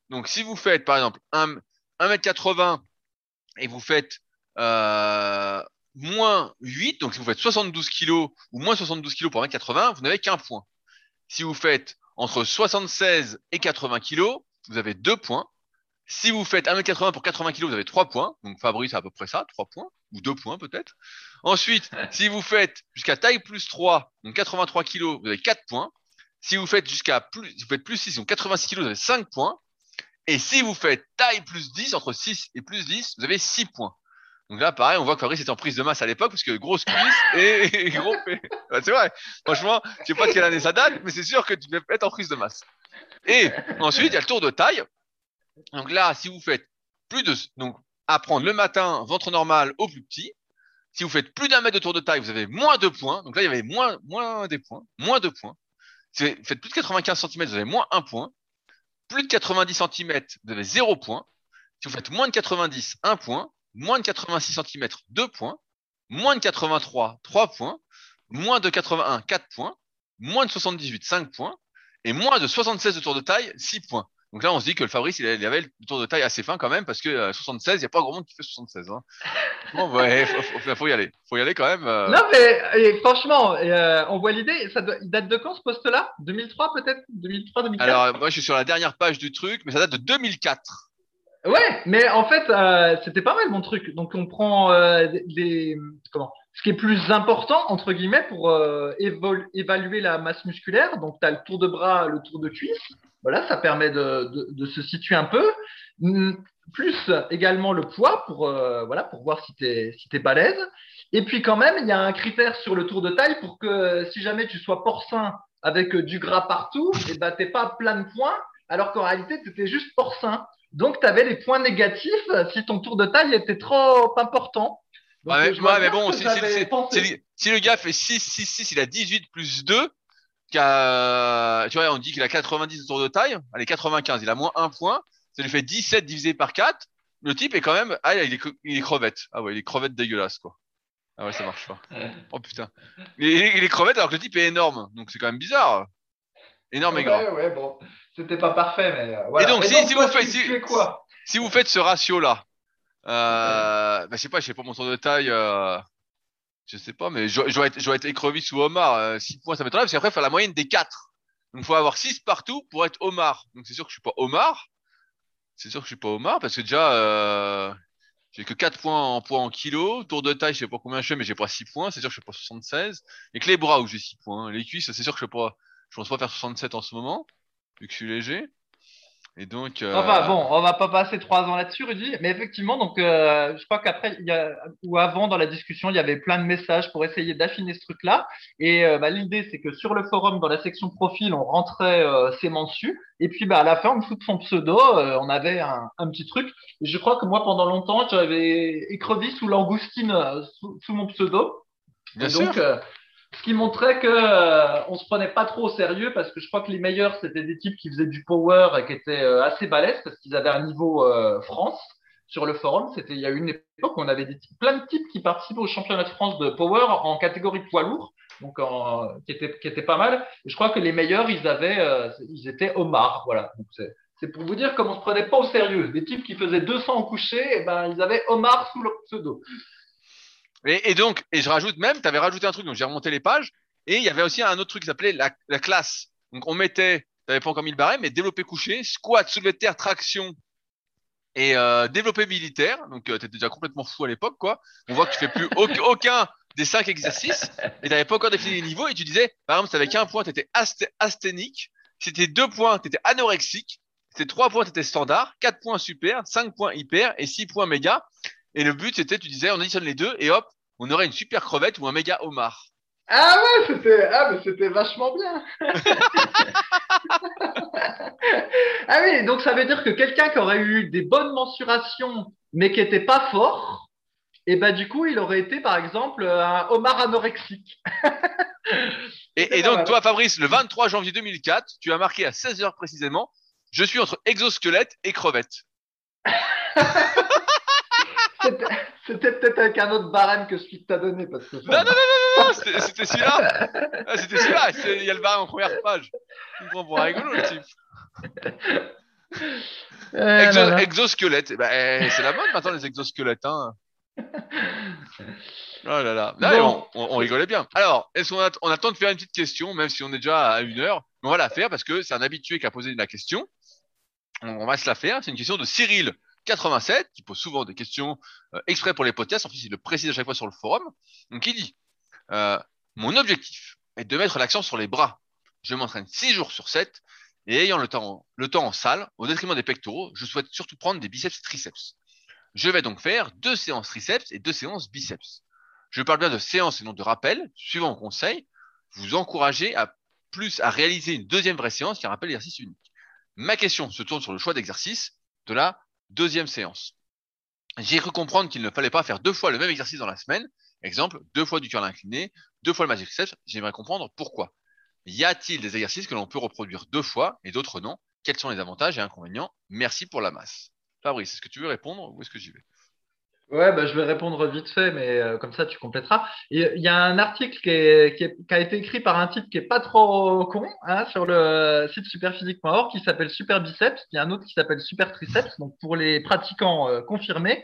Donc si vous faites, par exemple, 1, 1m80 et vous faites euh, moins 8, donc si vous faites 72 kilos ou moins 72 kilos pour 1m80, vous n'avez qu'un point. Si vous faites entre 76 et 80 kilos, vous avez deux points. Si vous faites 1m80 pour 80 kilos, vous avez trois points. Donc Fabrice a à peu près ça, trois points, ou deux points peut-être. Ensuite, [laughs] si vous faites jusqu'à taille plus 3, donc 83 kilos, vous avez 4 points. Si vous faites jusqu'à plus, si vous faites plus 6, donc 86 kilos, vous avez 5 points. Et si vous faites taille plus 10, entre 6 et plus 10, vous avez 6 points. Donc là, pareil, on voit que Fabrice était en prise de masse à l'époque, parce que grosse cuisse et, et [laughs] gros. Ouais, c'est vrai. Franchement, je sais pas de quelle année ça date, mais c'est sûr que tu peux être en prise de masse. Et ensuite, il y a le tour de taille. Donc là, si vous faites plus de, donc, à prendre le matin, ventre normal au plus petit. Si vous faites plus d'un mètre de tour de taille, vous avez moins de points. Donc là, il y avait moins, moins des points, moins de points. Si vous faites plus de 95 cm, vous avez moins un point. Plus de 90 cm, vous avez 0 point. Si vous faites moins de 90, 1 point. Moins de 86 cm, 2 points. Moins de 83, 3 points. Moins de 81, 4 points. Moins de 78, 5 points. Et moins de 76 de tour de taille, 6 points. Donc là, on se dit que le Fabrice, il avait le tour de taille assez fin quand même, parce que euh, 76, il n'y a pas grand monde qui fait 76. Hein. [laughs] Bon, ouais, faut, faut- faut y aller. Faut y aller quand même. euh. Non, mais franchement, euh, on voit l'idée. Ça doit- il date de quand ce poste-là? 2003 peut-être? 2003, 2004 Alors, euh, moi, je suis sur la dernière page du truc, mais ça date de 2004. Ouais, mais en fait, euh, c'était pas mal mon truc. Donc, on prend euh, des, comment Ce qui est plus important entre guillemets pour euh, évaluer la masse musculaire. Donc, tu as le tour de bras, le tour de cuisse. Voilà, ça permet de, de, de se situer un peu. Hum, Plus également le poids pour euh, voilà pour voir si t'es si t'es balèze. Et puis quand même, il y a un critère sur le tour de taille pour que si jamais tu sois porcin avec euh, du gras partout, et ben t'es pas plein de points, alors qu'en réalité tu étais juste porcin. Donc, tu avais les points négatifs si ton tour de taille était trop important. Donc, Ouais, euh, je ouais, mais bon, si, le gars fait 6, 6, 6, il a 18 plus 2, qu'à- tu vois, on dit qu'il a 90 de tour de taille, allez, 95, il a moins 1 point, ça lui fait 17 divisé par 4. Le type est quand même, ah, il est, il est crevette. Ah ouais, il est crevette dégueulasse, quoi. Ah ouais, ça marche pas. Oh putain. Il est, il est crevette alors que le type est énorme, donc c'est quand même bizarre. Énorme et gras. Ouais, ouais, bon. C'était pas parfait, mais euh, voilà. Et donc, si- si toi, vous faites- tu- si- tu es quoi? Si vous faites ce ratio-là, euh, bah, je sais pas, je sais pas mon tour de taille, euh, je sais pas, mais dois être, être écrevisse ou homard. 6 points, ça m'étonnerait, parce qu'après, il faut la moyenne des 4. Donc, il faut avoir 6 partout pour être homard. Donc, c'est sûr que je suis pas homard. C'est sûr que je suis pas homard, parce que déjà, euh, j'ai que 4 points en poids en kilo. Tour de taille, je sais pas combien je fais, mais j'ai pas 6 points. C'est sûr que je fais pas 76. Et que les bras où j'ai 6 points. Les cuisses, c'est sûr que je pas, je pense pas faire 67 en ce moment, vu que je suis léger. Et donc, euh, Enfin bon, on va pas passer trois ans là-dessus, Rudy. Mais effectivement, donc euh, je crois qu'après, il y a ou avant dans la discussion, il y avait plein de messages pour essayer d'affiner ce truc-là. Et euh, bah, l'idée, c'est que sur le forum, dans la section profil, on rentrait ses mensus. Et puis bah, à la fin, en dessous de son pseudo, on avait un, un petit truc. Et je crois que moi, pendant longtemps, j'avais écrevisse ou langoustine sous, sous mon pseudo. bien Et sûr. donc, ce qui montrait que euh, on se prenait pas trop au sérieux parce que je crois que les meilleurs c'était des types qui faisaient du power et qui étaient euh, assez balèzes parce qu'ils avaient un niveau euh, France sur le forum. C'était il y a une époque où on avait des types- plein de types qui participaient au championnat de France de power en catégorie poids lourd, donc en, qui était qui était pas mal. Et je crois que les meilleurs ils avaient euh, ils étaient homards, voilà. C'est pour vous dire comme on se prenait pas au sérieux. Des types qui faisaient 200 au coucher, et ben ils avaient homard sous leur pseudo. Et, donc, et je rajoute même, tu avais rajouté un truc, donc j'ai remonté les pages, et il y avait aussi un autre truc qui s'appelait la, la classe. Donc on mettait, tu n'avais pas encore mis le barème, mais développé couché, squat, soulevé de terre, traction et euh, développé militaire. Donc tu étais déjà complètement fou à l'époque, quoi. On voit que tu fais plus [laughs] aucun, des cinq exercices, et tu n'avais pas encore défini les niveaux, et tu disais, par exemple, avais qu'un point, tu étais asthénique, si tu deux points, tu étais anorexique, tu trois points, tu étais standard, quatre points super, cinq points hyper, et six points méga. Et le but, c'était, tu disais, on additionne les deux, et hop, on aurait une super crevette ou un méga homard. Ah ouais, c'était ah mais c'était vachement bien. [laughs] ah oui, donc ça veut dire que quelqu'un qui aurait eu des bonnes mensurations mais qui était pas fort, et ben du coup il aurait été par exemple un homard anorexique. Et, [laughs] donc, toi, Fabrice, le 23 janvier 2004, tu as marqué à 16 heures précisément, je suis entre exosquelette et crevette. [laughs] C'était peut-être avec un autre barème que celui que t'as donné parce que Non, non, non, non, non, c'était celui-là. Ah, c'était celui-là. Il y a le barème en première page. Tu me prends pour rigolo, le type. Là. exosquelette. Eh ben, eh, c'est la mode maintenant, les exosquelettes. Hein. [laughs] Oh là là. Non, mais Bon. on, on- on rigolait bien. Alors, est-ce qu'on a, on a le temps de faire une petite question, même si on est déjà à une heure? Mais on va la faire parce que c'est un habitué qui a posé la question. On, on va se la faire. C'est une question de Cyril. 87, qui pose souvent des questions euh, exprès pour les podcasts, en fait il le précise à chaque fois sur le forum. Donc il dit euh, Mon objectif est de mettre l'accent sur les bras. Je m'entraîne 6 jours sur 7 et ayant le temps, le temps en salle, au détriment des pectoraux, je souhaite surtout prendre des biceps et triceps. Je vais donc faire deux séances triceps et deux séances biceps. Je parle bien de séances et non de rappel. Suivant mon conseil, vous encouragez à plus à réaliser une deuxième vraie séance qui est un rappel exercice unique. Ma question se tourne sur le choix d'exercice de la deuxième séance. J'ai cru comprendre qu'il ne fallait pas faire deux fois le même exercice dans la semaine. Exemple, deux fois du curl incliné, deux fois le magic triceps. J'aimerais comprendre pourquoi. Y a-t-il des exercices que l'on peut reproduire deux fois et d'autres non? Quels sont les avantages et inconvénients? Merci pour la masse. Fabrice, est-ce que tu veux répondre ou est-ce que j'y vais? Ouais, bah, je vais répondre vite fait, mais euh, comme ça tu compléteras. Il y a un article qui, est- qui, est- qui a été écrit par un type qui est pas trop con hein, sur le site superphysique.org qui s'appelle Super Biceps. Il y a un autre qui s'appelle Super Triceps, donc pour les pratiquants euh, confirmés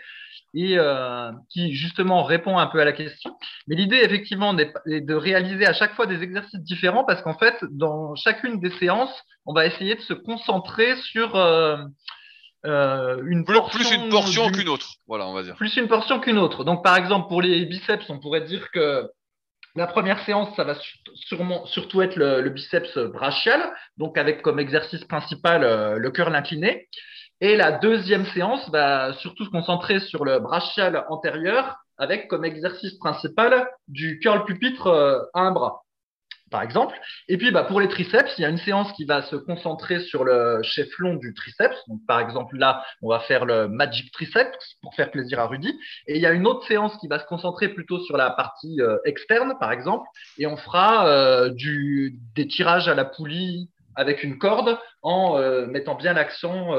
et euh, qui justement répond un peu à la question. Mais l'idée effectivement est de réaliser à chaque fois des exercices différents parce qu'en fait, dans chacune des séances, on va essayer de se concentrer sur euh, euh, une Plus, portion plus une portion du- qu'une autre. Voilà, on va dire. plus une portion qu'une autre. Donc, par exemple, pour les biceps, on pourrait dire que la première séance, ça va sûrement, surtout être le, le biceps brachial, donc avec comme exercice principal euh, le curl incliné. Et la deuxième séance va surtout se concentrer sur le brachial antérieur, avec comme exercice principal du curl pupitre euh, à un bras par exemple. Et puis, bah, pour les triceps, il y a une séance qui va se concentrer sur le chef-long du triceps. Par exemple, là, on va faire le Magic Triceps pour faire plaisir à Rudy. Et il y a une autre séance qui va se concentrer plutôt sur la partie euh, externe, par exemple. Et on fera euh, des tirages à la poulie avec une corde en euh, mettant bien l'accent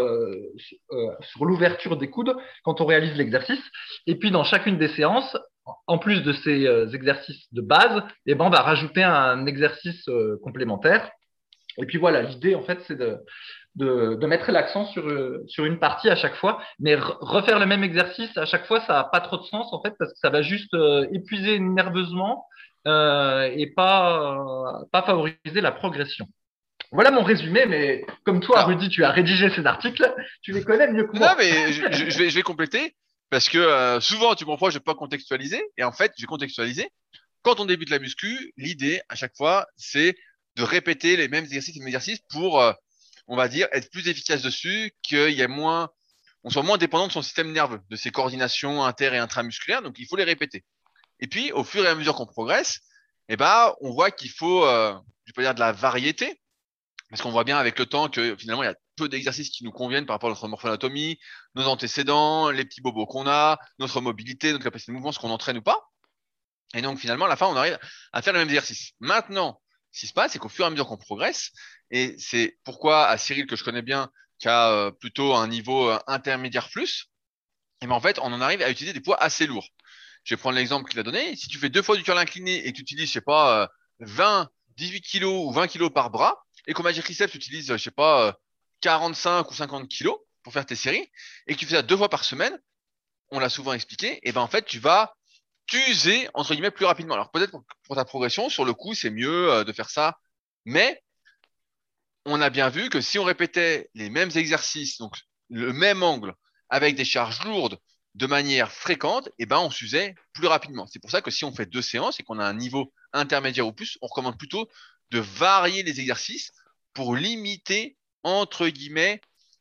sur l'ouverture des coudes quand on réalise l'exercice. Et puis, dans chacune des séances, en plus de ces euh, exercices de base, eh ben, on va rajouter un exercice euh, complémentaire. Et puis voilà, l'idée, en fait, c'est de, de, de mettre l'accent sur, euh, sur une partie à chaque fois. Mais re- refaire le même exercice à chaque fois, ça n'a pas trop de sens, en fait, parce que ça va juste épuiser nerveusement euh, et pas, pas favoriser la progression. Voilà mon résumé, mais comme toi, Rudy, tu as rédigé ces articles, tu les connais mieux que moi. Non, mais je vais, je vais compléter parce que euh, souvent tu me reproches de pas contextualiser et en fait, j'ai contextualisé. Quand on débute la muscu, l'idée à chaque fois, c'est de répéter les mêmes exercices, les mêmes exercices pour, euh, on va dire, être plus efficace dessus, qu'il y ait moins, on soit moins dépendant de son système nerveux, de ses coordinations inter et intramusculaires. Donc, il faut les répéter. Et puis, au fur et à mesure qu'on progresse, eh ben, on voit qu'il faut, euh, je pas dire de la variété, parce qu'on voit bien avec le temps que finalement, il y a peu d'exercices qui nous conviennent par rapport à notre morphoanatomie, nos antécédents, les petits bobos qu'on a, notre mobilité, notre capacité de mouvement, ce qu'on entraîne ou pas. Et donc, finalement, à la fin, on arrive à faire le même exercice. Maintenant, ce qui se passe, c'est qu'au fur et à mesure qu'on progresse, et c'est pourquoi à Cyril, que je connais bien, qui a euh, plutôt un niveau euh, intermédiaire plus, et ben en fait, on en arrive à utiliser des poids assez lourds. Je vais prendre l'exemple qu'il a donné. Si tu fais deux fois du curl incliné et que tu utilises, je sais pas, euh, 20, 18 kilos ou 20 kilos par bras, et qu'au Magic Triceps, tu utilises, je sais pas, euh, 45 ou 50 kilos pour faire tes séries, et que tu fais ça deux fois par semaine, on l'a souvent expliqué, et ben en fait, tu vas t'user, entre guillemets, plus rapidement. Alors peut-être pour, ta progression, sur le coup, c'est mieux euh, de faire ça, mais on a bien vu que si on répétait les mêmes exercices, donc le même angle, avec des charges lourdes, de manière fréquente, et ben on s'usait plus rapidement. C'est pour ça que si on fait deux séances et qu'on a un niveau intermédiaire ou plus, on recommande plutôt de varier les exercices pour limiter, entre guillemets,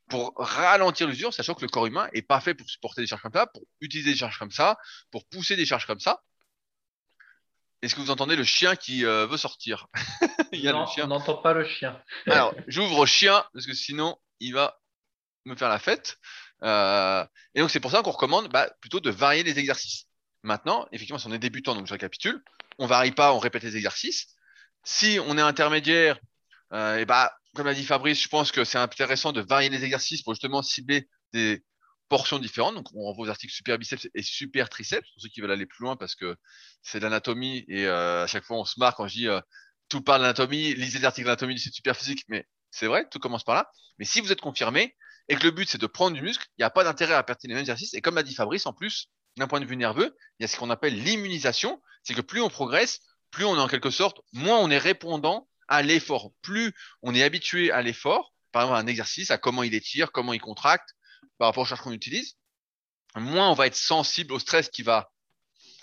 pour ralentir l'usure, sachant que le corps humain est pas fait pour supporter des charges comme ça, pour utiliser des charges comme ça, pour pousser des charges comme ça. Est-ce que vous entendez le chien qui euh, veut sortir? [laughs] Il y a Non, le chien. on n'entend pas le chien. Alors, j'ouvre chien, parce que sinon, il va me faire la fête. Euh, et donc, c'est pour ça qu'on recommande bah, plutôt de varier les exercices. Maintenant, effectivement, si on est débutant, donc je récapitule, on varie pas, on répète les exercices. Si on est intermédiaire, euh, et bah, comme l'a dit Fabrice, je pense que c'est intéressant de varier les exercices pour justement cibler des portions différentes. Donc, on renvoie aux articles super biceps et super triceps, pour ceux qui veulent aller plus loin, parce que c'est de l'anatomie, et euh, à chaque fois, on se marre quand je dis euh, tout parle d'anatomie, lisez les articles d'anatomie site super physique, mais c'est vrai, tout commence par là. Mais si vous êtes confirmé, et que le but c'est de prendre du muscle, il n'y a pas d'intérêt à répéter les mêmes exercices. Et comme l'a dit Fabrice, en plus, d'un point de vue nerveux, il y a ce qu'on appelle l'immunisation. C'est que plus on progresse, plus on est en quelque sorte, moins on est répondant à l'effort. Plus on est habitué à l'effort, par exemple à un exercice, à comment il étire, comment il contracte, par rapport aux charges qu'on utilise, moins on va être sensible au stress qui va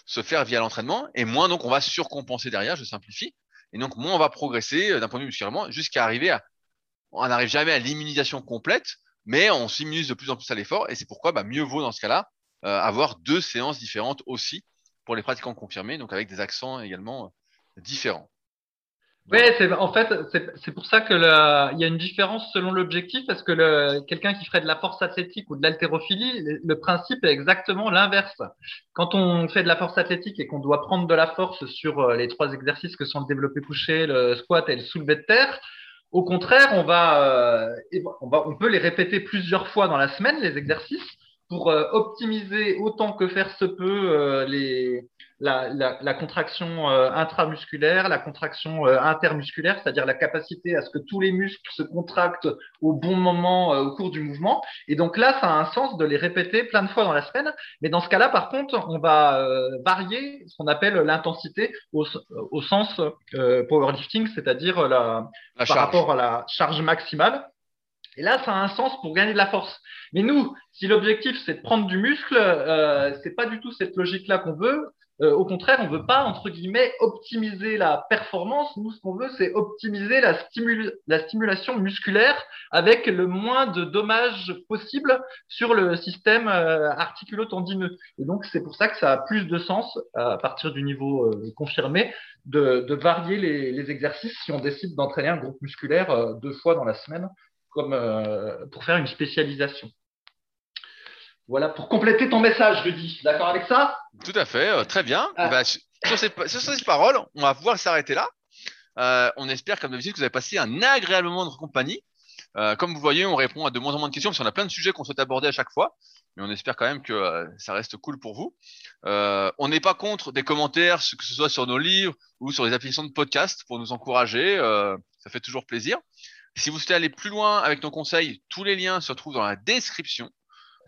se faire via l'entraînement, et moins donc on va surcompenser derrière, je simplifie. Et donc moins on va progresser euh, d'un point de vue musculairement jusqu'à arriver à, on n'arrive jamais à l'immunisation complète, mais on s'immunise de plus en plus à l'effort, et c'est pourquoi bah, mieux vaut dans ce cas-là euh, avoir deux séances différentes aussi pour les pratiquants confirmés, donc avec des accents également euh, différents. Oui, en fait c'est pour ça que il y a une différence selon l'objectif parce que quelqu'un qui ferait de la force athlétique ou de l'haltérophilie, le, le principe est exactement l'inverse. Quand on fait de la force athlétique et qu'on doit prendre de la force sur euh, les trois exercices que sont le développé couché, le squat et le soulevé de terre, au contraire, on va, euh, on va on peut les répéter plusieurs fois dans la semaine les exercices pour optimiser autant que faire se peut les, la, contraction euh, intramusculaire, la contraction euh, intermusculaire, c'est-à-dire la capacité à ce que tous les muscles se contractent au bon moment euh, au cours du mouvement. Et donc là, ça a un sens de les répéter plein de fois dans la semaine. Mais dans ce cas-là, par contre, on va varier ce qu'on appelle l'intensité au, sens powerlifting, c'est-à-dire la, par rapport à la charge maximale. Et là, ça a un sens pour gagner de la force. Mais nous, si l'objectif c'est de prendre du muscle, euh, c'est pas du tout cette logique-là qu'on veut. Euh, au contraire, on veut pas, entre guillemets, optimiser la performance. Nous, ce qu'on veut, c'est optimiser la, stimulation musculaire avec le moins de dommages possible sur le système euh, articulo-tendineux. Et donc, c'est pour ça que ça a plus de sens, à partir du niveau euh, confirmé, de, varier les, exercices si on décide d'entraîner un groupe musculaire deux fois dans la semaine, comme pour faire une spécialisation. Voilà, pour compléter ton message, Rudy. D'accord avec ça Tout à fait, euh, très bien. Ah. Bah, sur, ces, paroles, on va pouvoir s'arrêter là. Euh, on espère, comme d'habitude, que vous avez passé un agréable moment de compagnie. Euh, comme vous voyez, on répond à de moins en moins de questions parce qu'on a plein de sujets qu'on souhaite aborder à chaque fois. Mais on espère quand même que ça reste cool pour vous. on n'est pas contre des commentaires, que ce soit sur nos livres ou sur les applications de podcast pour nous encourager. ça fait toujours plaisir. Si vous souhaitez aller plus loin avec nos conseils, tous les liens se retrouvent dans la description.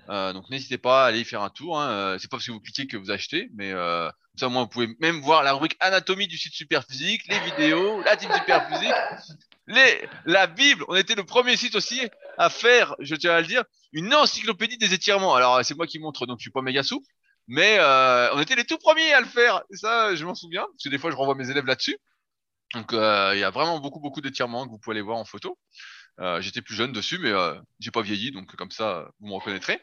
Euh, donc n'hésitez pas à aller y faire un tour. Hein. Euh, c'est pas parce que vous cliquez que vous achetez, mais euh, ça, moi, vous pouvez même voir la rubrique anatomie du site Superphysique, les vidéos, la team Superphysique, les, la Bible. On était le premier site aussi à faire, je tiens à le dire, une encyclopédie des étirements. Alors c'est moi qui montre, donc je suis pas méga souple, mais on était les tout premiers à le faire. ça, je m'en souviens, parce que des fois je renvoie mes élèves là-dessus. Donc il y a vraiment beaucoup beaucoup d'étirements que vous pouvez aller voir en photo. Euh, j'étais plus jeune dessus, mais euh, j'ai pas vieilli, donc comme ça, vous me reconnaîtrez.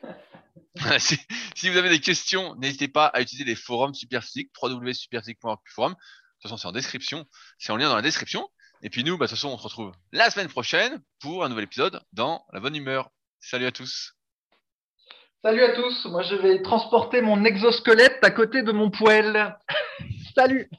[laughs] [laughs] si, si, vous avez des questions, n'hésitez pas à utiliser les forums Superphysique, www.superphysique.forum. De toute façon, c'est en description, c'est en lien dans la description. Et puis nous, bah, de toute façon, on se retrouve la semaine prochaine pour un nouvel épisode dans la bonne humeur. Salut à tous. Salut à tous. Moi, je vais transporter mon exosquelette à côté de mon poêle. [laughs] Salut.